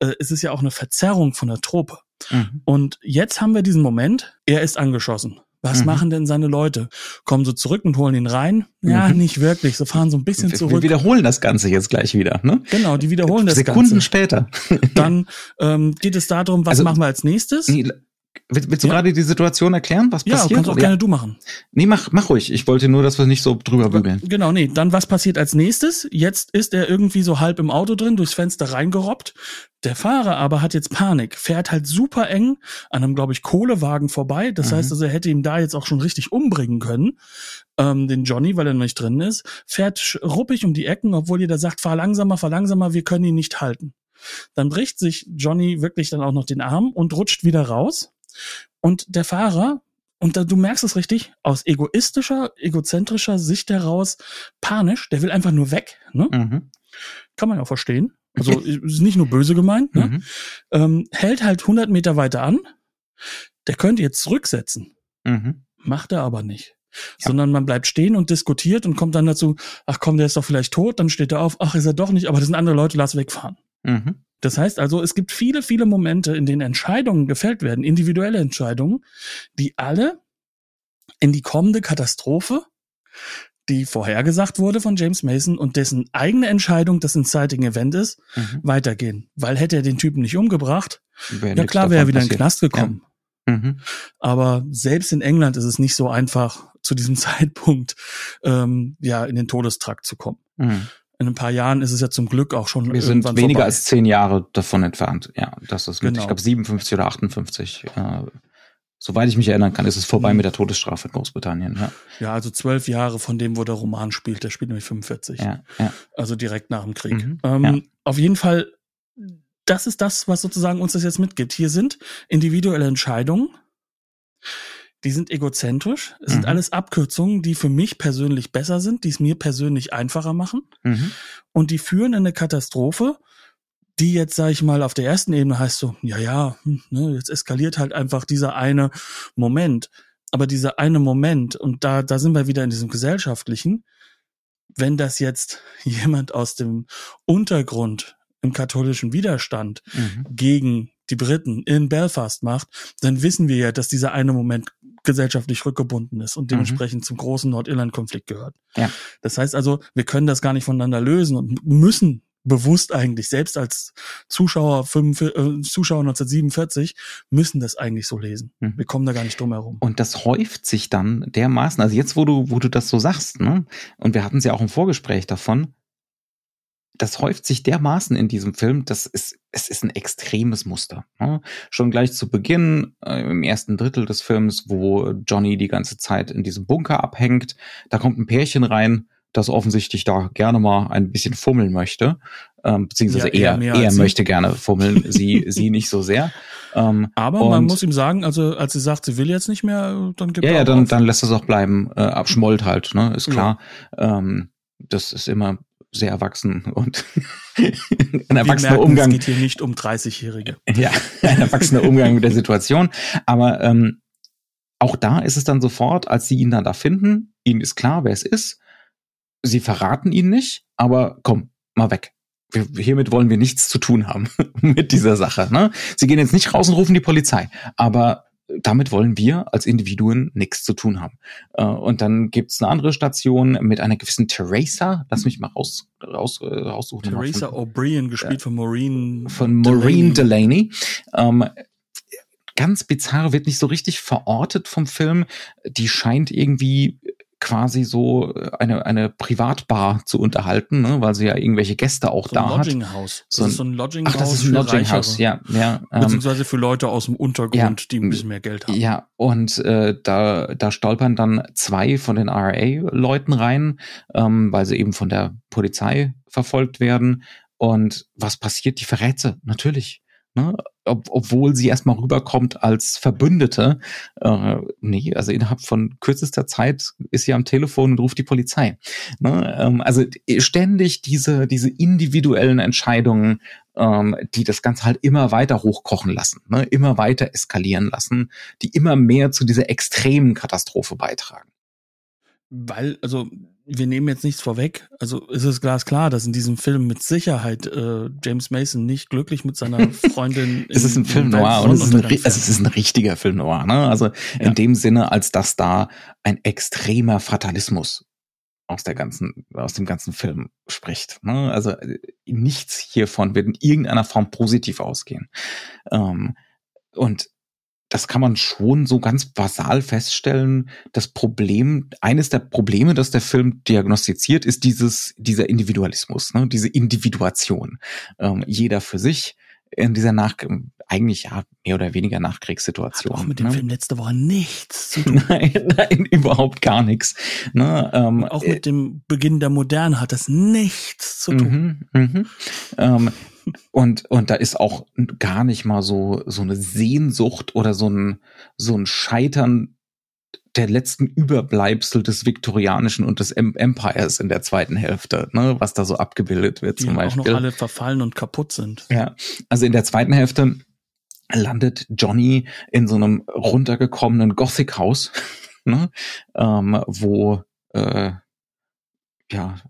äh, es ist ja auch eine Verzerrung von der Truppe. Mhm. Und jetzt haben wir diesen Moment, er ist angeschossen. Was mhm. machen denn seine Leute? Kommen sie zurück und holen ihn rein? Ja, mhm. nicht wirklich. Sie fahren so ein bisschen zurück. Wir wiederholen das Ganze jetzt gleich wieder. Ne? Genau, die wiederholen das Sekunden Ganze. Sekunden später. Dann ähm, geht es darum, was also, machen wir als nächstes? Nee, Willst, willst du ja. gerade die Situation erklären, was ja, passiert? Ja, kannst auch ja. gerne du machen. Nee, mach, mach ruhig. Ich wollte nur, dass wir nicht so drüber bügeln. Genau, nee. Dann, was passiert als nächstes? Jetzt ist er irgendwie so halb im Auto drin, durchs Fenster reingerobbt. Der Fahrer aber hat jetzt Panik, fährt halt super eng an einem, glaube ich, Kohlewagen vorbei. Das mhm. heißt also, er hätte ihn da jetzt auch schon richtig umbringen können, ähm, den Johnny, weil er noch nicht drin ist. Fährt ruppig um die Ecken, obwohl jeder sagt, fahr langsamer, fahr langsamer, wir können ihn nicht halten. Dann bricht sich Johnny wirklich dann auch noch den Arm und rutscht wieder raus und der Fahrer und da, du merkst es richtig, aus egoistischer, egozentrischer Sicht heraus panisch, der will einfach nur weg. Ne? Mhm. Kann man ja auch verstehen. Also ist nicht nur böse gemeint. Ne? Mhm. Ähm, hält halt 100 Meter weiter an. Der könnte jetzt zurücksetzen. Mhm. Macht er aber nicht. Ja. Sondern man bleibt stehen und diskutiert und kommt dann dazu, ach komm, der ist doch vielleicht tot, dann steht er auf, ach, ist er doch nicht, aber das sind andere Leute, lass wegfahren. Mhm. Das heißt also, es gibt viele, viele Momente, in denen Entscheidungen gefällt werden, individuelle Entscheidungen, die alle in die kommende Katastrophe, die vorhergesagt wurde von James Mason und dessen eigene Entscheidung das Inciting Event ist, Mhm. weitergehen. Weil hätte er den Typen nicht umgebracht, Wäre ja klar wäre er wieder in den passiert. Knast gekommen. Mhm. Aber selbst in England ist es nicht so einfach, zu diesem Zeitpunkt ähm, ja in den Todestrakt zu kommen. Mhm. In ein paar Jahren ist es ja zum Glück auch schon Wir sind weniger vorbei. als zehn Jahre davon entfernt. Ja, das ist mit, Genau. ich glaube, 57 oder 58. Äh, soweit ich mich erinnern kann, ist es vorbei Mhm. mit der Todesstrafe in Großbritannien. Ja, Ja, also zwölf Jahre von dem, wo der Roman spielt. Der spielt nämlich 45. ja, ja. Also direkt nach dem Krieg. Mhm, Ähm, ja. Auf jeden Fall, das ist das, was sozusagen uns das jetzt mitgibt. Hier sind individuelle Entscheidungen, die sind egozentrisch. Es sind Mhm. alles Abkürzungen, die für mich persönlich besser sind, die es mir persönlich einfacher machen. Mhm. Und die führen in eine Katastrophe, die jetzt, sag ich mal, auf der ersten Ebene heißt so, ja, ja, hm, ne, jetzt eskaliert halt einfach dieser eine Moment. Aber dieser eine Moment, und da, da sind wir wieder in diesem gesellschaftlichen, wenn das jetzt jemand aus dem Untergrund im katholischen Widerstand Mhm. gegen die Briten in Belfast macht, dann wissen wir ja, dass dieser eine Moment gesellschaftlich rückgebunden ist und dementsprechend zum großen Nordirland-Konflikt gehört. Ja. Das heißt also, wir können das gar nicht voneinander lösen und müssen bewusst eigentlich, selbst als Zuschauer, 45, äh, Zuschauer 1947, müssen das eigentlich so lesen. Mhm. Wir kommen da gar nicht drum herum. Und das häuft sich dann dermaßen, also jetzt, wo du, wo du das so sagst, ne, und wir hatten es ja auch im Vorgespräch davon, das häuft sich dermaßen in diesem Film, das ist, es ist ein extremes Muster. Ne? Schon gleich zu Beginn, äh, im ersten Drittel des Films, wo Johnny die ganze Zeit in diesem Bunker abhängt, da kommt ein Pärchen rein, das offensichtlich da gerne mal ein bisschen fummeln möchte, ähm, beziehungsweise Ja, eher er, er sie. möchte gerne fummeln, sie, sie nicht so sehr. Ähm, Aber man muss ihm sagen, also als sie sagt, sie will jetzt nicht mehr, dann gibt ja, er ja, dann, auf. dann lässt es auch bleiben. Äh, abschmollt halt, ne? Ist Ja. klar. Ähm, das ist immer sehr erwachsen und ein erwachsener merken, Umgang. Es geht hier nicht um 30-Jährige. Ja, ein erwachsener Umgang mit der Situation. Aber ähm, auch da ist es dann sofort, als sie ihn dann da finden, ihnen ist klar, wer es ist. Sie verraten ihn nicht, aber komm, mal weg. Wir, hiermit wollen wir nichts zu tun haben mit dieser Sache. Ne? Sie gehen jetzt nicht raus und rufen die Polizei, aber damit wollen wir als Individuen nichts zu tun haben. Äh, und dann gibt's eine andere Station mit einer gewissen Teresa. Lass mich mal raus, raus, äh, raussuchen. Teresa O'Brien, gespielt von Maureen. von Maureen Delaney. Delaney. Ähm, ganz bizarr, wird nicht so richtig verortet vom Film. Die scheint irgendwie quasi so eine, eine Privatbar zu unterhalten, ne? weil sie ja irgendwelche Gäste auch So ein da hat. Lodging House. So das ein- ist so ein Lodging Ach, House. das ist ein Lodging. House, ja, ja. Ähm, Beziehungsweise für Leute aus dem Untergrund, die ein bisschen mehr Geld haben. ja, und äh, da, da stolpern dann zwei von den RA-Leuten rein, ähm, weil sie eben von der Polizei verfolgt werden. Und was passiert? Die verrät sie, natürlich. Ne? Ob, obwohl sie erstmal rüberkommt als Verbündete. Äh, nee, also innerhalb von kürzester Zeit ist sie am Telefon und ruft die Polizei. Ne? Ähm, also ständig diese, diese individuellen Entscheidungen, ähm, die das Ganze halt immer weiter hochkochen lassen, ne? immer weiter eskalieren lassen, die immer mehr zu dieser extremen Katastrophe beitragen. Weil, also, wir nehmen jetzt nichts vorweg. Also ist es glasklar, dass in diesem Film mit Sicherheit äh, James Mason nicht glücklich mit seiner Freundin Es ist ein Film noir und es ist ein, also es ist ein richtiger Film noir. Ne? Also Ja. in dem Sinne, als dass da ein extremer Fatalismus aus der ganzen, aus dem ganzen Film spricht. Ne? Also äh, nichts hiervon wird in irgendeiner Form positiv ausgehen. Ähm, und das kann man schon so ganz basal feststellen. Das Problem, eines der Probleme, das der Film diagnostiziert, ist dieses, dieser Individualismus, ne? diese Individuation. Ähm, jeder für sich in dieser Nach, eigentlich ja, mehr oder weniger Nachkriegssituation. Hat auch mit dem ne? Film letzte Woche nichts zu tun. Nein, nein, überhaupt gar nichts. Ne? Ähm, Auch mit dem Beginn der Moderne hat das nichts zu tun. Mhm, mhm. Ähm, und, und da ist auch gar nicht mal so, so eine Sehnsucht oder so ein, so ein Scheitern der letzten Überbleibsel des Viktorianischen und des Empires in der zweiten Hälfte, ne, was da so abgebildet wird zum Beispiel. auch noch alle verfallen und kaputt sind. Ja, also in der zweiten Hälfte landet Johnny in so einem runtergekommenen Gothic-Haus, ne, ähm, wo äh, ja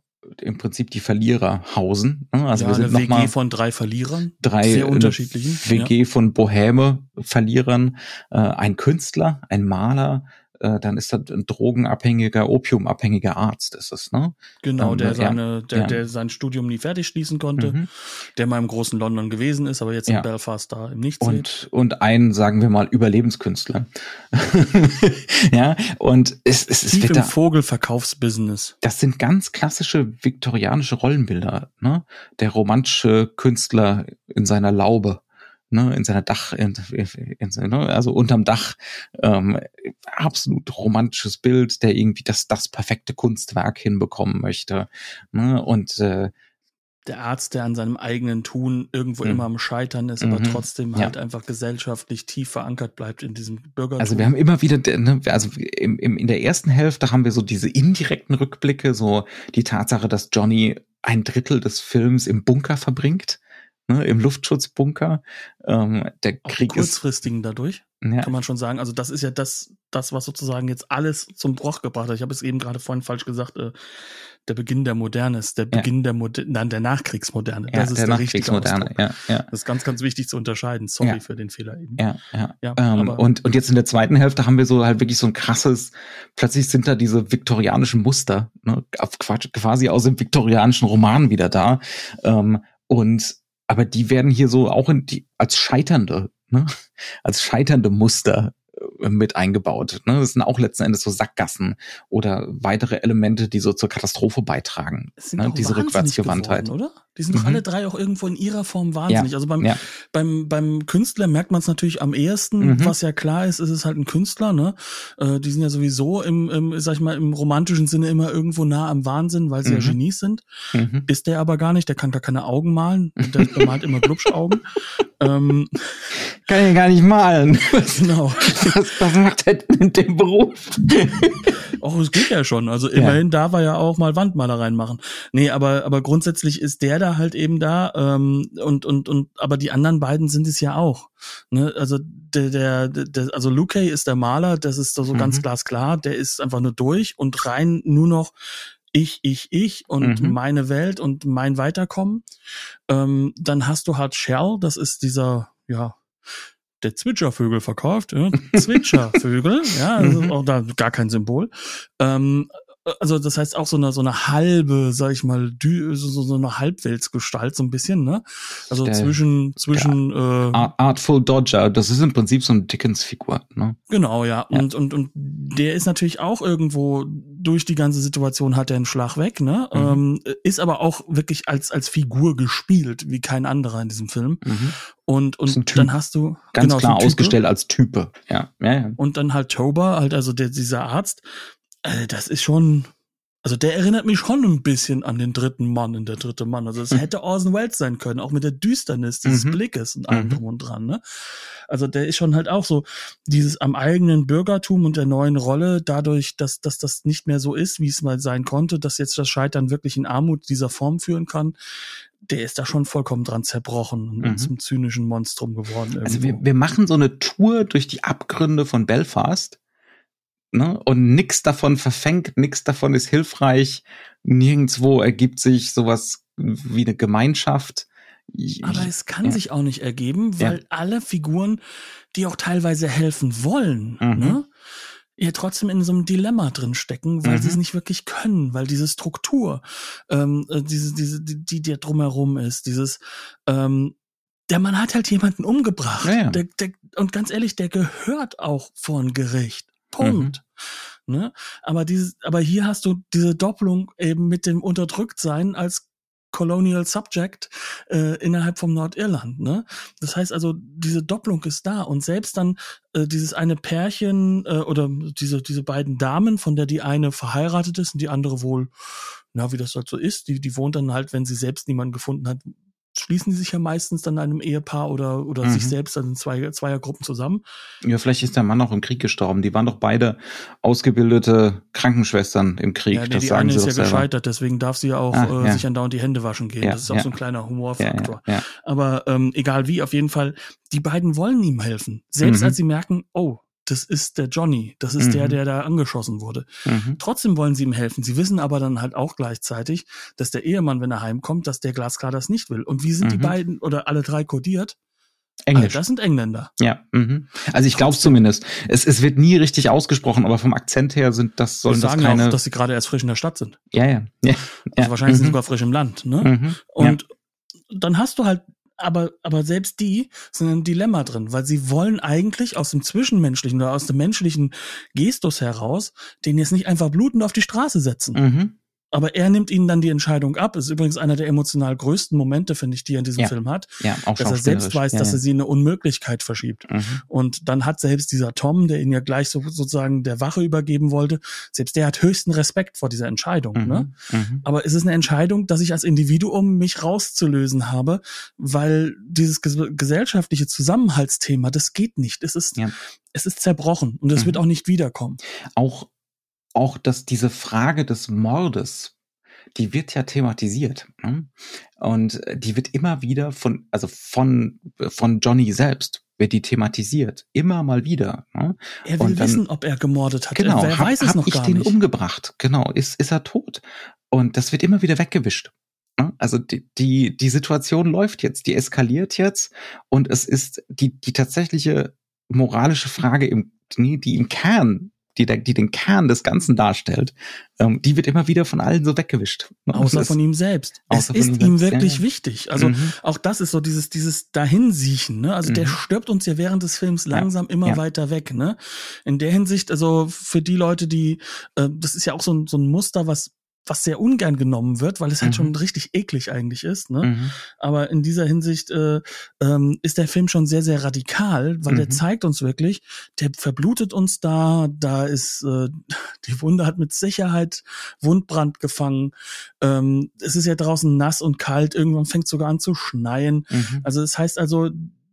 im Prinzip die Verlierer hausen. Ne? Also ja, wir sind eine WG mal von drei Verlierern. drei sehr eine unterschiedlichen. WG von Bohème Verlierern, äh, ein Künstler, ein Maler, äh, dann ist das ein drogenabhängiger, opiumabhängiger Arzt, ist es, ne? Genau, Ähm, der seine, der, ja. der sein Studium nie fertig schließen konnte, Mhm. der mal im großen London gewesen ist, aber jetzt Ja. in Belfast da im Nichts lebt. Und, und ein, sagen wir mal, Überlebenskünstler. ja, und es, es, es Tief wird im da, Vogelverkaufsbusiness. das sind ganz klassische viktorianische Rollenbilder, ne? Der romantische Künstler in seiner Laube, ne, in seiner Dach, in, in, in, ne, also unterm Dach, ähm, absolut romantisches Bild, der irgendwie das, das perfekte Kunstwerk hinbekommen möchte, ne? Und äh, Der Arzt, der an seinem eigenen Tun irgendwo Mhm. immer am Scheitern ist, aber Mhm. trotzdem Ja. halt einfach gesellschaftlich tief verankert bleibt in diesem Bürgertum. Also wir haben immer wieder, ne, also im, im, in der ersten Hälfte haben wir so diese indirekten Rückblicke, so die Tatsache, dass Johnny ein Drittel des Films im Bunker verbringt, ne, im Luftschutzbunker. Ähm, der auch Krieg ist, kurzfristigen dadurch, ja, kann man schon sagen. Also das ist ja das, das, was sozusagen jetzt alles zum Bruch gebracht hat. Ich habe es eben gerade vorhin falsch gesagt, äh, der Beginn der Moderne ist, der Ja. Beginn der Moder nein, der Nachkriegsmoderne. ja das ist der der, richtige ja, ja. Das ist ganz, ganz wichtig zu unterscheiden. Sorry Ja. für den Fehler eben. Ja, ja. Ja, ähm, und, und jetzt in der zweiten Hälfte haben wir so halt wirklich so ein krasses, plötzlich sind da diese viktorianischen Muster, ne, auf quasi aus dem viktorianischen Roman wieder da. Ähm, und aber die werden hier so auch in die, als scheiternde, ne, als scheiternde Muster mit eingebaut. Ne? Das sind auch letzten Endes so Sackgassen oder weitere Elemente, die so zur Katastrophe beitragen. Ne? Diese Rückwärtsgewandtheit. geworden, oder? Die sind doch Mhm. alle drei auch irgendwo in ihrer Form wahnsinnig. also beim, Ja, beim, beim Künstler merkt man es natürlich am ehesten, Mhm. was ja klar ist, ist es halt ein Künstler, ne? Äh, die sind ja sowieso im, im, sag ich mal, im romantischen Sinne immer irgendwo nah am Wahnsinn, weil sie ja Mhm. Genies sind. mhm. Ist der aber gar nicht, der kann gar keine Augen malen. Der, malt immer Glubschaugen. ähm, kann ich gar nicht malen. Genau. was, was macht er denn in dem Beruf? Auch es geht ja schon. Also immerhin darf er ja auch mal Wandmalereien machen. Nee, aber, aber grundsätzlich ist der da halt eben da. Ähm, und, und, und, aber die anderen beiden sind es ja auch. Ne? Also der, der, der, also Luke ist der Maler, das ist doch so Mhm. ganz glasklar, der ist einfach nur durch und rein nur noch ich, ich, ich und Mhm. meine Welt und mein Weiterkommen. Ähm, dann hast du halt Shell, das ist dieser, ja, der Zwitschervögel verkauft, ja? Zwitschervögel, ja, also Mhm. auch da gar kein Symbol. Ähm, also das heißt auch so eine so eine halbe, sag ich mal, dü so, so eine Halbweltsgestalt so ein bisschen, ne? Also Der- zwischen zwischen äh, Art- Artful Dodger, das ist im Prinzip so eine Dickens-Figur. Ne? Genau, ja. Ja. Und, und, und der ist natürlich auch irgendwo durch die ganze Situation hat er einen Schlag weg, ne? Mhm. Ähm, ist aber auch wirklich als, als Figur gespielt, wie kein anderer in diesem Film. Und, ein und Typ. dann hast du Ganz genau, klar Type. ausgestellt als Type. Ja, ja, ja. Und dann halt Tober, halt also der, dieser Arzt. Äh, das ist schon, also der erinnert mich schon ein bisschen an den dritten Mann in der dritte Mann. Also es Mhm. hätte Orson Welles sein können, auch mit der Düsternis dieses Mhm. Blickes und allem Mhm. drum und dran. Ne? Also der ist schon halt auch so dieses am eigenen Bürgertum und der neuen Rolle, dadurch, dass, dass das nicht mehr so ist, wie es mal sein konnte, dass jetzt das Scheitern wirklich in Armut dieser Form führen kann. Der ist da schon vollkommen dran zerbrochen und Mhm. zum zynischen Monstrum geworden. Also irgendwo. wir, wir machen so eine Tour durch die Abgründe von Belfast. Ne? Und nix davon verfängt, nix davon ist hilfreich. Nirgendwo ergibt sich sowas wie eine Gemeinschaft. Aber es kann ja. sich auch nicht ergeben, Ja. weil alle Figuren, die auch teilweise helfen wollen, Mhm. ne, ja trotzdem in so einem Dilemma drin stecken, weil Mhm. sie es nicht wirklich können, weil diese Struktur, ähm, äh, diese, diese, die, die dir drumherum ist, dieses, ähm, der Mann hat halt jemanden umgebracht. Ja, ja. Der, der, und ganz ehrlich, der gehört auch vor ein Gericht. Punkt. Mhm. Ne? Aber dieses, aber hier hast du diese Doppelung eben mit dem Unterdrücktsein als Colonial Subject äh, innerhalb vom Nordirland. Ne? Das heißt also, diese Doppelung ist da und selbst dann äh, dieses eine Pärchen äh, oder diese diese beiden Damen, von der die eine verheiratet ist und die andere wohl, na wie das halt so ist, die die wohnt dann halt, wenn sie selbst niemanden gefunden hat, schließen die sich ja meistens dann einem Ehepaar oder, oder Mhm. sich selbst dann in zwei, Zweiergruppen zusammen. Ja, vielleicht ist der Mann auch im Krieg gestorben. Die waren doch beide ausgebildete Krankenschwestern im Krieg. Ja, nee, das die sagen eine ist ja selber. gescheitert, deswegen darf sie ja auch Ah, äh, ja. sich andauernd die Hände waschen gehen. Ja, das ist auch ja. so ein kleiner Humorfaktor. Aber ähm, egal wie, auf jeden Fall, die beiden wollen ihm helfen. Selbst Mhm. als sie merken, oh, das ist der Johnny, das ist der, Mhm. der da angeschossen wurde. Mhm. Trotzdem wollen sie ihm helfen. Sie wissen aber dann halt auch gleichzeitig, dass der Ehemann, wenn er heimkommt, dass der glasklar das nicht will. Und wie sind die Mhm. beiden oder alle drei kodiert? Englisch. Ah, das sind Engländer. Ja, mhm. also ich glaube zumindest. Es, es wird nie richtig ausgesprochen, aber vom Akzent her sind das sollen das sagen keine. auch, dass sie gerade erst frisch in der Stadt sind. ja, ja, ja. Also ja. wahrscheinlich sind sie mhm. sogar frisch im Land. Ne? Mhm. Und dann hast du halt, aber, aber selbst die sind in einem Dilemma drin, weil sie wollen eigentlich aus dem Zwischenmenschlichen oder aus dem menschlichen Gestus heraus den jetzt nicht einfach blutend auf die Straße setzen. Mhm. Aber er nimmt ihnen dann die Entscheidung ab. Ist übrigens einer der emotional größten Momente, finde ich, die er in diesem Ja. Film hat, ja, auch dass er selbst weiß, ja, dass er sie in eine Unmöglichkeit verschiebt. Mhm. Und dann hat selbst dieser Tom, der ihn ja gleich so, sozusagen der Wache übergeben wollte, selbst der hat höchsten Respekt vor dieser Entscheidung. Ne? Mhm. Mhm. Aber es ist eine Entscheidung, dass ich als Individuum mich rauszulösen habe, weil dieses ges gesellschaftliche Zusammenhaltsthema, das geht nicht. Es ist, es ist zerbrochen und es Mhm. wird auch nicht wiederkommen. Auch, auch, dass diese Frage des Mordes, die wird ja thematisiert. Ne? Und äh, die wird immer wieder von, also von, von Johnny selbst wird die thematisiert. Immer mal wieder. Ne? Er will Und dann- wissen, ob er gemordet hat. Genau, er hab, weiß es hab noch ich gar den nicht. umgebracht? Genau, ist, ist er tot? Und das wird immer wieder weggewischt. Ne? Also die, die, die Situation läuft jetzt, die eskaliert jetzt und es ist die, die tatsächliche moralische Frage im, die im Kern, die, der- die den Kern des Ganzen darstellt, ähm, die wird immer wieder von allen so weggewischt. Ne? Außer von ihm selbst. Es außer von ist ihm ihm selbst, ja, wirklich ja. wichtig. Also Mhm. auch das ist so dieses, dieses Dahinsiechen, ne? Also der Mhm. stirbt uns ja während des Films Ja, langsam immer ja. weiter weg, ne? In der Hinsicht, also für die Leute, die, äh, das ist ja auch so ein, so ein Muster, was was sehr ungern genommen wird, weil es halt Mhm. schon richtig eklig eigentlich ist. Ne? Mhm. Aber in dieser Hinsicht äh, ähm, ist der Film schon sehr, sehr radikal, weil der Mhm. zeigt uns wirklich, der verblutet uns da, da ist äh, die Wunde hat mit Sicherheit Wundbrand gefangen. Ähm, es ist ja draußen nass und kalt, irgendwann fängt es sogar an zu schneien. Mhm. Also das heißt also,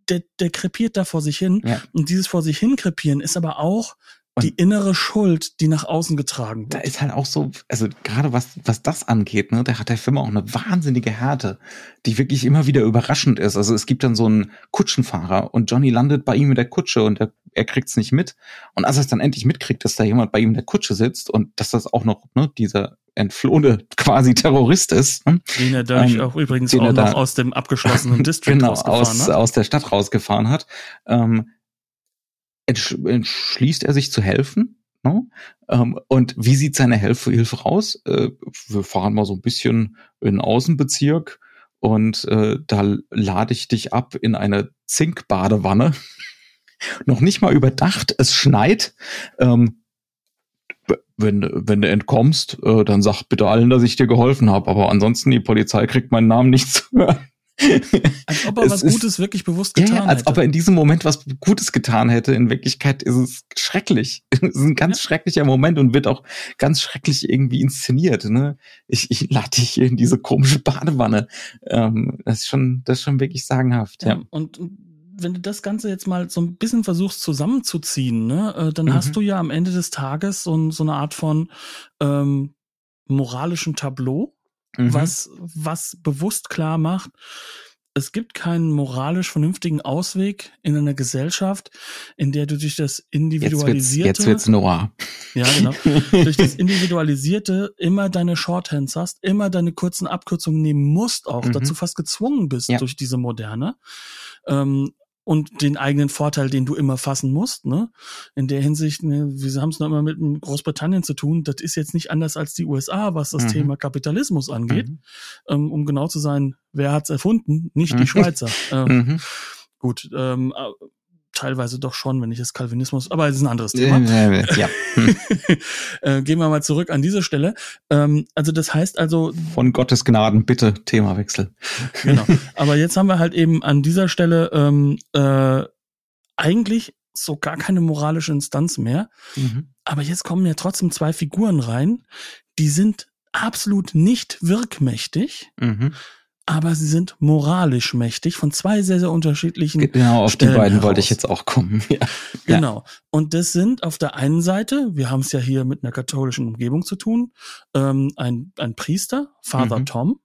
der, der krepiert da vor sich hin. Ja. Und dieses vor sich hin krepieren ist aber auch Und- die innere Schuld, die nach außen getragen da wird. ist halt auch so, also gerade was, was das angeht, ne, da hat der Film auch eine wahnsinnige Härte, die wirklich immer wieder überraschend ist. Also es gibt dann so einen Kutschenfahrer und Johnny landet bei ihm in der Kutsche und er, er kriegt's nicht mit. Und als er es dann endlich mitkriegt, dass da jemand bei ihm in der Kutsche sitzt und dass das auch noch, ne, dieser entflohene quasi Terrorist ist, ne, Den er dadurch ähm, auch übrigens auch noch da- aus dem abgeschlossenen District genau, rausgefahren aus, hat. aus der Stadt rausgefahren hat, ähm, entsch entschließt er sich zu helfen. Ne? Ähm, und wie sieht seine Hilfe, Hilfe raus? Äh, wir fahren mal so ein bisschen in den Außenbezirk und äh, da lade ich dich ab in eine Zinkbadewanne. Noch nicht mal überdacht, es schneit. Ähm, wenn, wenn du entkommst, äh, dann sag bitte allen, dass ich dir geholfen habe. Aber ansonsten, die Polizei kriegt meinen Namen nicht zu hören. Als ob er Es was ist- Gutes wirklich bewusst Ja, getan ja, als hätte. ob er in diesem Moment was Gutes getan hätte. In Wirklichkeit ist es schrecklich. Es ist ein ganz schrecklicher Moment und wird auch ganz schrecklich irgendwie inszeniert. Ne? Ich, ich lade dich hier in diese komische Badewanne. Ähm, das ist schon, das ist schon wirklich sagenhaft. ja. Ja. Und wenn du das Ganze jetzt mal so ein bisschen versuchst zusammenzuziehen, ne, äh, dann Mhm. hast du ja am Ende des Tages so, so eine Art von ähm, moralischen Tableau, Mhm. was, was bewusst klar macht, es gibt keinen moralisch vernünftigen Ausweg in einer Gesellschaft, in der du durch das Jetzt wird's, Individualisierte, jetzt wird's Noir. ja genau, durch das Individualisierte immer deine Shorthands hast, immer deine kurzen Abkürzungen nehmen musst, auch Mhm. dazu fast gezwungen bist Ja. durch diese Moderne. Ähm, und den eigenen Vorteil, den du immer fassen musst, ne? In der Hinsicht, ne, wir haben es noch immer mit Großbritannien zu tun, das ist jetzt nicht anders als die USA, was das Mhm. Thema Kapitalismus angeht. Mhm. Ähm, um genau zu sein, wer hat's erfunden? Nicht die Mhm. Schweizer. Ähm, Mhm. Gut, ähm, äh, teilweise doch schon, wenn ich das Kalvinismus, aber es ist ein anderes Thema. Ja. Äh, gehen wir mal zurück an diese Stelle. Ähm, also das heißt also, Von Gottes Gnaden, bitte, Themawechsel. genau. Aber jetzt haben wir halt eben an dieser Stelle ähm, äh, eigentlich so gar keine moralische Instanz mehr. Mhm. Aber jetzt kommen ja trotzdem zwei Figuren rein, die sind absolut nicht wirkmächtig, Mhm. Aber sie sind moralisch mächtig von zwei sehr, sehr unterschiedlichen Genau, auf Stellen die beiden wollte heraus. ich jetzt auch kommen. Ja. Genau. Und das sind auf der einen Seite, wir haben es ja hier mit einer katholischen Umgebung zu tun, ähm, ein, ein Priester, Father Mhm. Tom.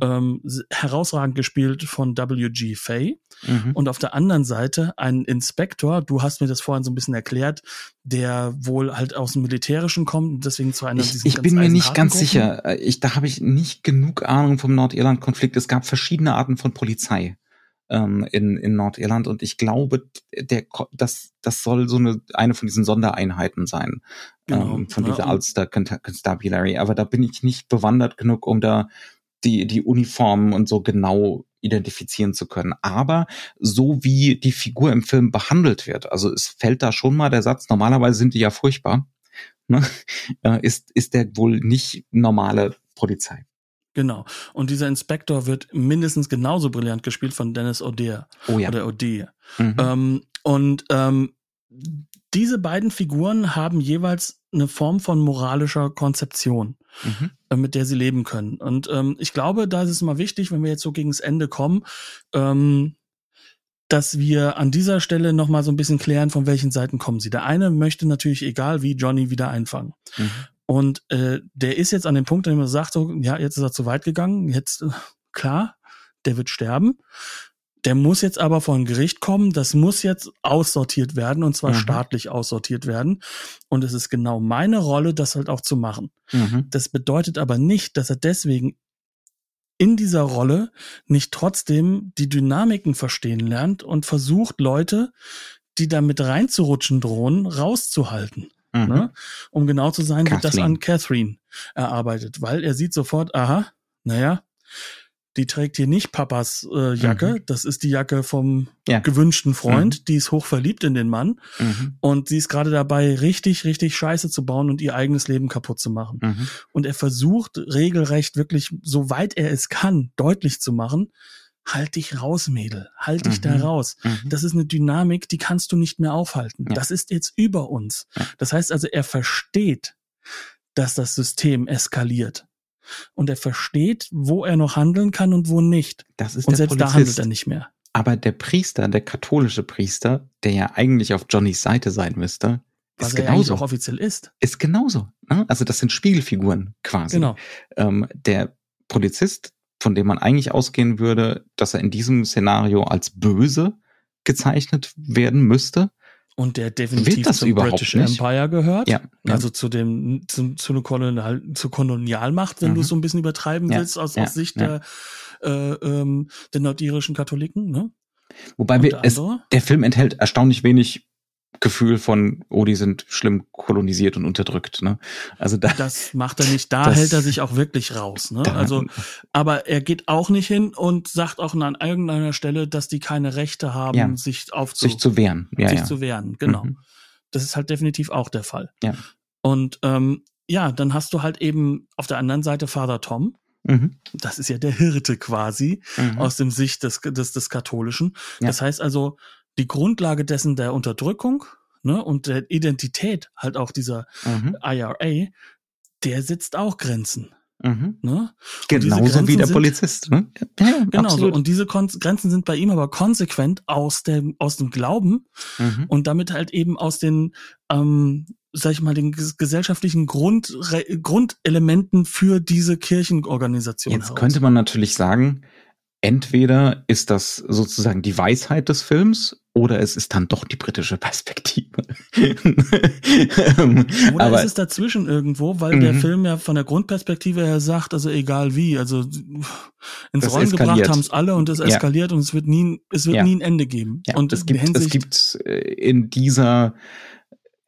Ähm, s- herausragend gespielt von W.G. Fay. Mhm. Und auf der anderen Seite ein Inspektor, du hast mir das vorhin so ein bisschen erklärt, der wohl halt aus dem Militärischen kommt und deswegen zu einer Ich, ich bin mir nicht ganz Gruppen- sicher. Äh, Ich, da habe ich nicht genug Ahnung vom Nordirland-Konflikt. Es gab verschiedene Arten von Polizei ähm, in, in Nordirland und ich glaube, der, das, das soll so eine, eine von diesen Sondereinheiten sein. Genau, ähm, von ja, dieser und- Ulster Constabulary. Aber da bin ich nicht bewandert genug, um da die, die Uniformen und so genau identifizieren zu können. Aber so wie die Figur im Film behandelt wird, also es fällt da schon mal der Satz, normalerweise sind die ja furchtbar, ne? äh, ist, ist der wohl nicht normale Polizei. Genau. Und dieser Inspektor wird mindestens genauso brillant gespielt von Dennis O'Dea Oh ja. oder O'Dea. Mhm. Ähm, und ähm, diese beiden Figuren haben jeweils eine Form von moralischer Konzeption, Mhm. äh, mit der sie leben können. Und ähm, ich glaube, da ist es mal wichtig, wenn wir jetzt so gegens Ende kommen, ähm, dass wir an dieser Stelle noch mal so ein bisschen klären, von welchen Seiten kommen sie. Der eine möchte natürlich, egal wie, Johnny wieder einfangen. Mhm. Und äh, der ist jetzt an dem Punkt, an dem er sagt, so, ja, jetzt ist er zu weit gegangen, jetzt, äh, klar, der wird sterben. Der muss jetzt aber vor ein Gericht kommen, das muss jetzt aussortiert werden, und zwar Mhm. staatlich aussortiert werden. Und es ist genau meine Rolle, das halt auch zu machen. Mhm. Das bedeutet aber nicht, dass er deswegen in dieser Rolle nicht trotzdem die Dynamiken verstehen lernt und versucht, Leute, die da mit reinzurutschen drohen, rauszuhalten. Mhm. Ne? Um genau zu sein, wird das Kathleen. an Catherine erarbeitet, weil er sieht sofort, aha, naja, die trägt hier nicht Papas äh, Jacke, das ist die Jacke vom Mhm. Ja. gewünschten Freund, die ist hoch verliebt in den Mann Mhm. und sie ist gerade dabei, richtig, richtig Scheiße zu bauen und ihr eigenes Leben kaputt zu machen. Mhm. Und er versucht regelrecht wirklich, soweit er es kann, deutlich zu machen, halt dich raus, Mädel, halt dich da Mhm. raus. Mhm. Das ist eine Dynamik, die kannst du nicht mehr aufhalten. Ja. Das ist jetzt über uns. Ja. Das heißt also, er versteht, dass das System eskaliert. Und er versteht, wo er noch handeln kann und wo nicht. Das ist Und selbst da Polizist. handelt er nicht mehr. Aber der Priester, der katholische Priester, der ja eigentlich auf Johnnys Seite sein müsste, Was ist er genauso. auch offiziell ist. Ist genauso. Ne? Also das sind Spiegelfiguren quasi. Genau. Ähm, der Polizist, von dem man eigentlich ausgehen würde, dass er in diesem Szenario als böse gezeichnet werden müsste, Und der definitiv das zum British nicht? Empire gehört. Ja, ja. Also zu dem, zu, zu einer Kolonial, zur Kolonialmacht, wenn Mhm. du es so ein bisschen übertreiben Ja, willst, aus, aus Sicht der, äh, ähm, der nordirischen Katholiken, ne? Wobei wir es, der Film enthält erstaunlich wenig Gefühl von, oh, die sind schlimm kolonisiert und unterdrückt. Ne? Also da, Das macht er nicht, da hält er sich auch wirklich raus. Ne? da Also, aber er geht auch nicht hin und sagt auch an irgendeiner Stelle, dass die keine Rechte haben, Ja. sich aufzu sich zu wehren. Ja, sich ja. zu wehren. Genau. Mhm. Das ist halt definitiv auch der Fall. Ja. Und ähm, ja, dann hast du halt eben auf der anderen Seite Father Tom. Mhm. Das ist ja der Hirte quasi Mhm. aus dem Sicht des, des, des Katholischen. Ja. Das heißt also, die Grundlage dessen der Unterdrückung ne, und der Identität halt auch dieser Mhm. IRA, der setzt auch Grenzen. Mhm. Ne? Genauso wie der sind- Polizist. Ne? Ja, Genau so. Und diese Kon Grenzen sind bei ihm aber konsequent aus dem, aus dem Glauben Mhm. und damit halt eben aus den, ähm, sag ich mal, den ges- gesellschaftlichen Grund, Grundelementen für diese Kirchenorganisation. Jetzt heraus. könnte man natürlich sagen, entweder ist das sozusagen die Weisheit des Films oder es ist dann doch die britische Perspektive. Oder aber ist es dazwischen irgendwo, weil der Mhm. Film ja von der Grundperspektive her sagt, also egal wie, also ins Rollen gebracht eskaliert. haben es alle und es Ja. eskaliert und es wird nie, es wird Ja. nie ein Ende geben. ja, und es gibt, es Hinsicht- gibt äh, in dieser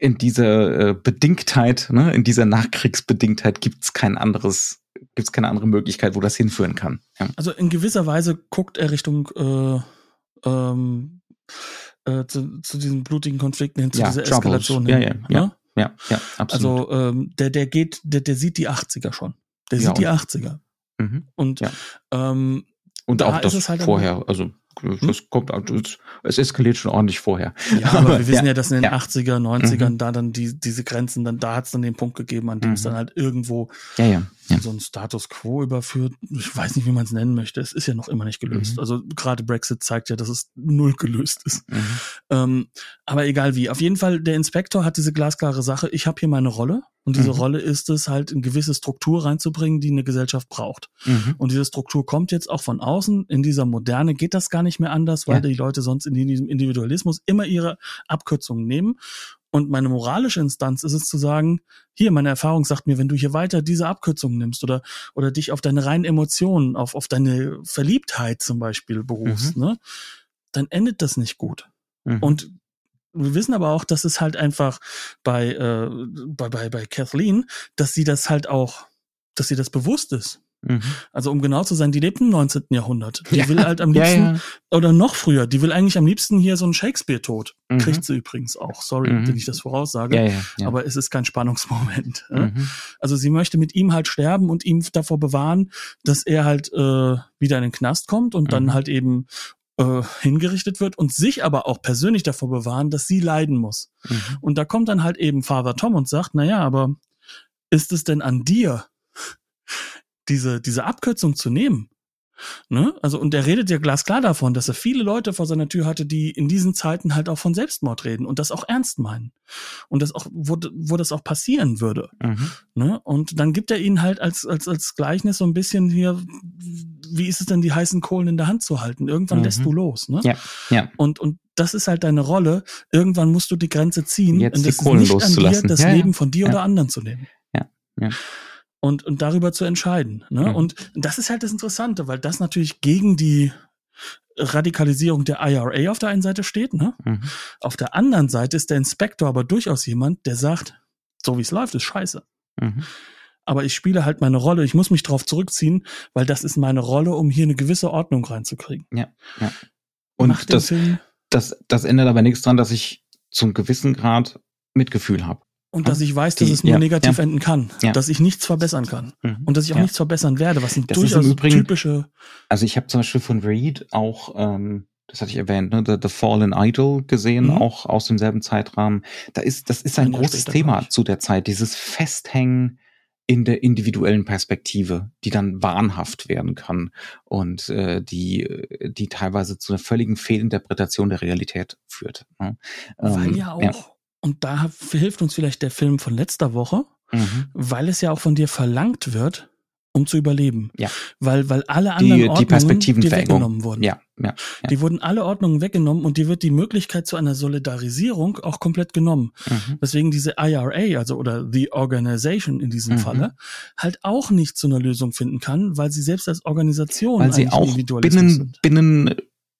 in dieser äh, Bedingtheit, ne, in dieser Nachkriegsbedingtheit gibt es kein anderes, gibt es keine andere Möglichkeit, wo das hinführen kann. Ja. Also in gewisser Weise guckt er Richtung äh, ähm, äh, zu, zu diesen blutigen Konflikten hin, zu Ja, dieser Troubles. Eskalation Ja, hin. ja, ne? Ja, ja, absolut. Also ähm, der, der geht, der, der sieht die 80er schon. Der Ja, sieht die 80er. mhm. Und Ja. ähm, Und da auch das halt vorher, also das hm? kommt, es eskaliert schon ordentlich vorher. Ja, aber wir wissen ja, ja dass in den ja. 80er, 90ern mhm. da dann die, diese Grenzen, dann da hat es dann den Punkt gegeben, an dem mhm. es dann halt irgendwo ja, ja, so ein Status quo überführt. Ich weiß nicht, wie man es nennen möchte. Es ist ja noch immer nicht gelöst. Mhm. Also gerade Brexit zeigt ja, dass es null gelöst ist. Mhm. Ähm, aber egal wie. Auf jeden Fall, der Inspektor hat diese glasklare Sache. Ich habe hier meine Rolle. Und diese mhm. Rolle ist es halt, eine gewisse Struktur reinzubringen, die eine Gesellschaft braucht. Mhm. Und diese Struktur kommt jetzt auch von außen. In dieser Moderne geht das gar nicht mehr anders, weil ja. die Leute sonst in diesem Individualismus immer ihre Abkürzungen nehmen. Und meine moralische Instanz ist es zu sagen, hier, meine Erfahrung sagt mir, wenn du hier weiter diese Abkürzungen nimmst oder, oder dich auf deine reinen Emotionen, auf, auf deine Verliebtheit zum Beispiel berufst, mhm. ne, dann endet das nicht gut. Mhm. Und wir wissen aber auch, dass es halt einfach bei, äh, bei, bei, bei Kathleen, dass sie das halt auch, dass sie das bewusst ist. Mhm. Also um genau zu sein, die lebt im 19. Jahrhundert. Die ja. will halt am liebsten, ja, ja. oder noch früher, die will eigentlich am liebsten hier so einen Shakespeare-Tod. Mhm. Kriegt sie übrigens auch. Sorry, mhm. wenn ich das voraussage. Aber es ist kein Spannungsmoment. Mhm. Also sie möchte mit ihm halt sterben und ihm davor bewahren, dass er halt äh, wieder in den Knast kommt und dann mhm. halt eben äh, hingerichtet wird und sich aber auch persönlich davor bewahren, dass sie leiden muss. Mhm. Und da kommt dann halt eben Father Tom und sagt, na ja, aber ist es denn an dir, diese, diese Abkürzung zu nehmen? Ne? Also, und er redet ja glasklar davon, dass er viele Leute vor seiner Tür hatte, die in diesen Zeiten halt auch von Selbstmord reden und das auch ernst meinen. Und das auch, wo, wo das auch passieren würde. Mhm. Ne? Und dann gibt er ihnen halt als, als, als Gleichnis so ein bisschen hier, wie ist es denn, die heißen Kohlen in der Hand zu halten? Irgendwann mhm. lässt du los. Ne? Ja, ja. Und, und das ist halt deine Rolle. Irgendwann musst du die Grenze ziehen. Jetzt und die Kohlen nicht loszulassen. an dir, das ja, Leben von dir ja. oder anderen zu nehmen. Ja, ja und, und darüber zu entscheiden. Ne? Mhm. Und das ist halt das Interessante, weil das natürlich gegen die Radikalisierung der IRA auf der einen Seite steht. Ne? Mhm. Auf der anderen Seite ist der Inspektor aber durchaus jemand, der sagt, so wie es läuft, ist scheiße. Mhm. Aber ich spiele halt meine Rolle, ich muss mich darauf zurückziehen, weil das ist meine Rolle, um hier eine gewisse Ordnung reinzukriegen. Ja, ja. Und das, das, das ändert aber nichts dran, dass ich zum gewissen Grad Mitgefühl habe. Und dass ich weiß, dass die, es nur ja, negativ ja, enden kann, ja. dass ich nichts verbessern kann mhm, und dass ich auch nichts verbessern werde, was sind das durchaus Übrigen, typische. Also ich habe zum Beispiel von Reed auch, ähm, das hatte ich erwähnt, ne, The, The Fallen Idol gesehen, mhm. auch aus demselben Zeitrahmen. Da ist, das ist ein, ein großes Thema zu der Zeit, dieses Festhängen in der individuellen Perspektive, die dann wahnhaft werden kann und äh, die, die teilweise zu einer völligen Fehlinterpretation der Realität führt. Ne? Weil ähm, ja auch und da hilft uns vielleicht der Film von letzter Woche, mhm. weil es ja auch von dir verlangt wird, um zu überleben. Ja. Weil, weil alle anderen die, Ordnungen, die, weggenommen wurden. Ja, ja, ja. Die wurden alle Ordnungen weggenommen und dir wird die Möglichkeit zu einer Solidarisierung auch komplett genommen. Mhm. Deswegen diese IRA, also oder The Organization in diesem mhm. Falle, halt auch nicht zu einer Lösung finden kann, weil sie selbst als Organisation weil sie auch binnen, binnen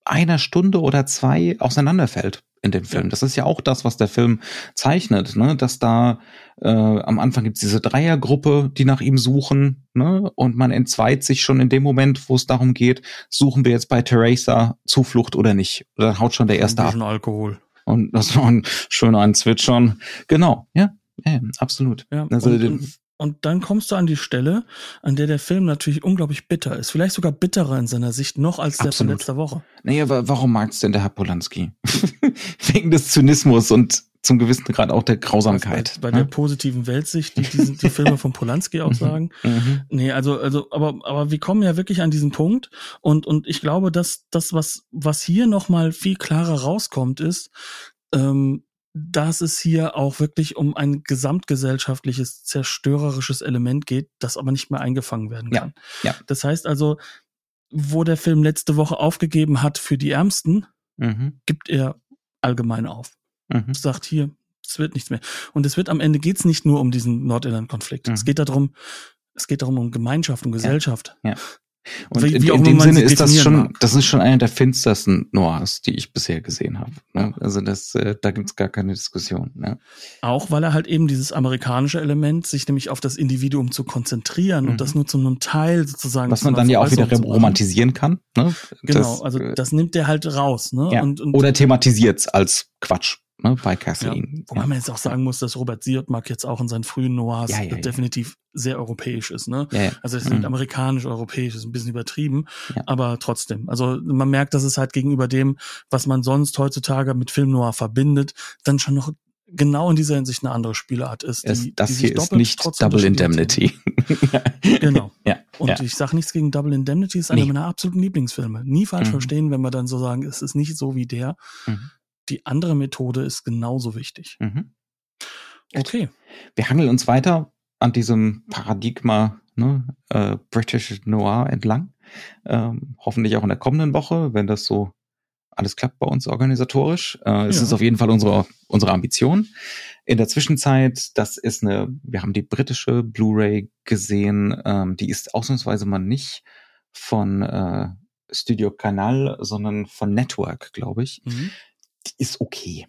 einer Stunde oder zwei auseinanderfällt in dem Film. Das ist ja auch das, was der Film zeichnet, ne? dass da äh, am Anfang gibt's diese Dreiergruppe, die nach ihm suchen, ne? und man entzweit sich schon in dem Moment, wo es darum geht, suchen wir jetzt bei Teresa Zuflucht oder nicht. Oder haut schon der erste ab. Alkohol. Und das war ein schöner ein Zwitschern. Genau, ja, ja absolut. Ja, also, und, und dann kommst du an die Stelle, an der der Film natürlich unglaublich bitter ist. Vielleicht sogar bitterer in seiner Sicht noch als der von letzter Woche. Naja, warum magst denn der Herr Polanski? Wegen des Zynismus und zum gewissen Grad auch der Grausamkeit. Bei, bei der positiven Weltsicht, die die, die Filme von Polanski auch mhm. sagen. Mhm. Nee, also, also, aber, aber wir kommen ja wirklich an diesen Punkt und, und ich glaube, dass das, was, was hier nochmal viel klarer rauskommt, ist, ähm, dass es hier auch wirklich um ein gesamtgesellschaftliches zerstörerisches Element geht, das aber nicht mehr eingefangen werden kann. Ja, ja. Das heißt also, wo der Film letzte Woche aufgegeben hat für die Ärmsten, mhm. gibt er allgemein auf. Mhm. Sagt hier, es wird nichts mehr. Und es wird am Ende geht's nicht nur um diesen Nordirland-Konflikt. Mhm. Es geht darum, es geht darum um Gemeinschaft und Gesellschaft. Ja. ja. Und wie, in, wie in dem Sinne ist das schon, mag. das ist schon einer der finstersten Noirs, die ich bisher gesehen habe. Ne? Also das, äh, da gibt's gar keine Diskussion. Ne? Auch weil er halt eben dieses amerikanische Element, sich nämlich auf das Individuum zu konzentrieren mhm. und das nur zu einem Teil sozusagen. Was man dann ja auch wieder romantisieren kann. Ne? Genau, das, also äh, das nimmt der halt raus. Ne? Ja. Und, und, Oder thematisiert's als Quatsch. Ne, bei Kathleen. Ja. Wobei man jetzt auch sagen muss, dass Robert Siodmak jetzt auch in seinen frühen Noirs Ja, ja, ja. definitiv sehr europäisch ist. Ne? Ja, ja. Also es ist Mhm. amerikanisch-europäisch, ist ein bisschen übertrieben, Ja. aber trotzdem. Also man merkt, dass es halt gegenüber dem, was man sonst heutzutage mit Film Noir verbindet, dann schon noch genau in dieser Hinsicht eine andere Spielart ist. Es, die, das die hier ist nicht Double Indemnity. Genau. ja, Und ja. ich sage nichts gegen Double Indemnity, ist einer Nee. meiner absoluten Lieblingsfilme. Nie falsch Mhm. verstehen, wenn wir dann so sagen, es ist nicht so wie der. Mhm. Die andere Methode ist genauso wichtig. Mhm. Okay. Wir hangeln uns weiter an diesem Paradigma ne, äh, British Noir entlang. Ähm, hoffentlich auch in der kommenden Woche, wenn das so alles klappt bei uns organisatorisch. Äh, es Ja. ist auf jeden Fall unsere, unsere Ambition. In der Zwischenzeit, das ist eine, wir haben die britische Blu-ray gesehen, ähm, die ist ausnahmsweise mal nicht von äh, Studio Canal, sondern von Network, glaube ich Mhm. Ist okay.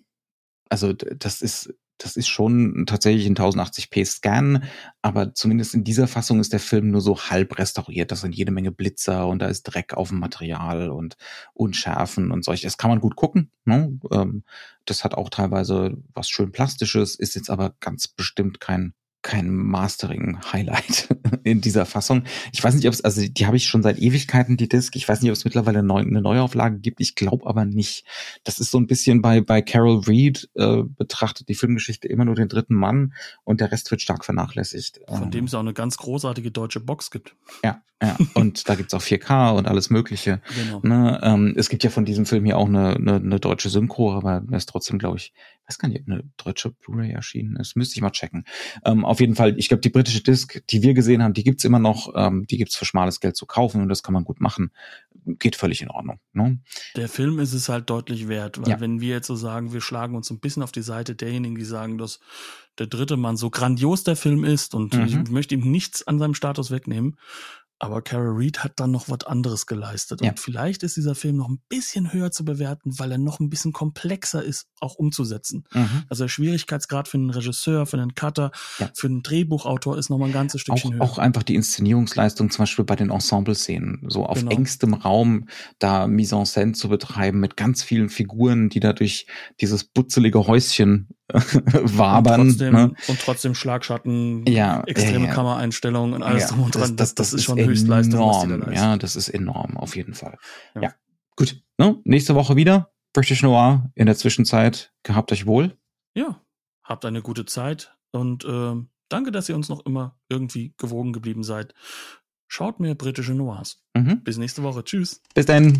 Also das ist das ist schon tatsächlich ein 1080p Scan, aber zumindest in dieser Fassung ist der Film nur so halb restauriert. Das sind jede Menge Blitzer und da ist Dreck auf dem Material und Unschärfen und solche. Das kann man gut gucken. Ne? Ähm, Das hat auch teilweise was schön Plastisches, ist jetzt aber ganz bestimmt kein kein Mastering-Highlight in dieser Fassung. Ich weiß nicht, ob es, also die habe ich schon seit Ewigkeiten, die Disc. Ich weiß nicht, ob es mittlerweile neu, eine Neuauflage gibt. Ich glaube aber nicht. Das ist so ein bisschen bei, bei Carol Reed äh, betrachtet die Filmgeschichte immer nur den dritten Mann und der Rest wird stark vernachlässigt. Von Ähm, dem es auch eine ganz großartige deutsche Box gibt. ja, ja. Und da gibt's auch 4K und alles Mögliche. Genau. Ne, ähm, es gibt ja von diesem Film hier auch eine, eine, eine deutsche Synchro, aber er ist trotzdem, glaube ich, weiß gar nicht, ob eine deutsche Blu-ray erschienen ist. Müsste ich mal checken. Ähm, auf jeden Fall, ich glaube, die britische Disc, die wir gesehen haben, die gibt's immer noch. Ähm, die gibt's für schmales Geld zu kaufen und das kann man gut machen. Geht völlig in Ordnung. Ne? Der Film ist es halt deutlich wert, weil Ja. wenn wir jetzt so sagen, wir schlagen uns ein bisschen auf die Seite derjenigen, die sagen, dass der dritte Mann so grandios der Film ist und Mhm. ich möchte ihm nichts an seinem Status wegnehmen. Aber Carol Reed hat dann noch was anderes geleistet. Ja. Und vielleicht ist dieser Film noch ein bisschen höher zu bewerten, weil er noch ein bisschen komplexer ist, auch umzusetzen. Mhm. Also der Schwierigkeitsgrad für einen Regisseur, für einen Cutter, Ja. für einen Drehbuchautor ist noch mal ein ganzes Stückchen Auch, höher. auch einfach die Inszenierungsleistung, zum Beispiel bei den Ensemble-Szenen, so auf Genau. engstem Raum da Mise en scène zu betreiben mit ganz vielen Figuren, die da durch dieses butzelige Häuschen wabern. und, trotzdem, ne? und trotzdem Schlagschatten, Ja, extreme ja, ja. Kameraeinstellungen und alles Ja, drum und dran. Das, das, ist schon Höchstleistung, was die da enorm. leisten. Ja, das ist enorm, auf jeden Fall. Ja, Ja. gut. Ne? Nächste Woche wieder British Noir. In der Zwischenzeit gehabt euch wohl. Ja, habt eine gute Zeit und ähm, danke, dass ihr uns noch immer irgendwie gewogen geblieben seid. Schaut mehr britische Noirs. Mhm. Bis nächste Woche. Tschüss. Bis dann.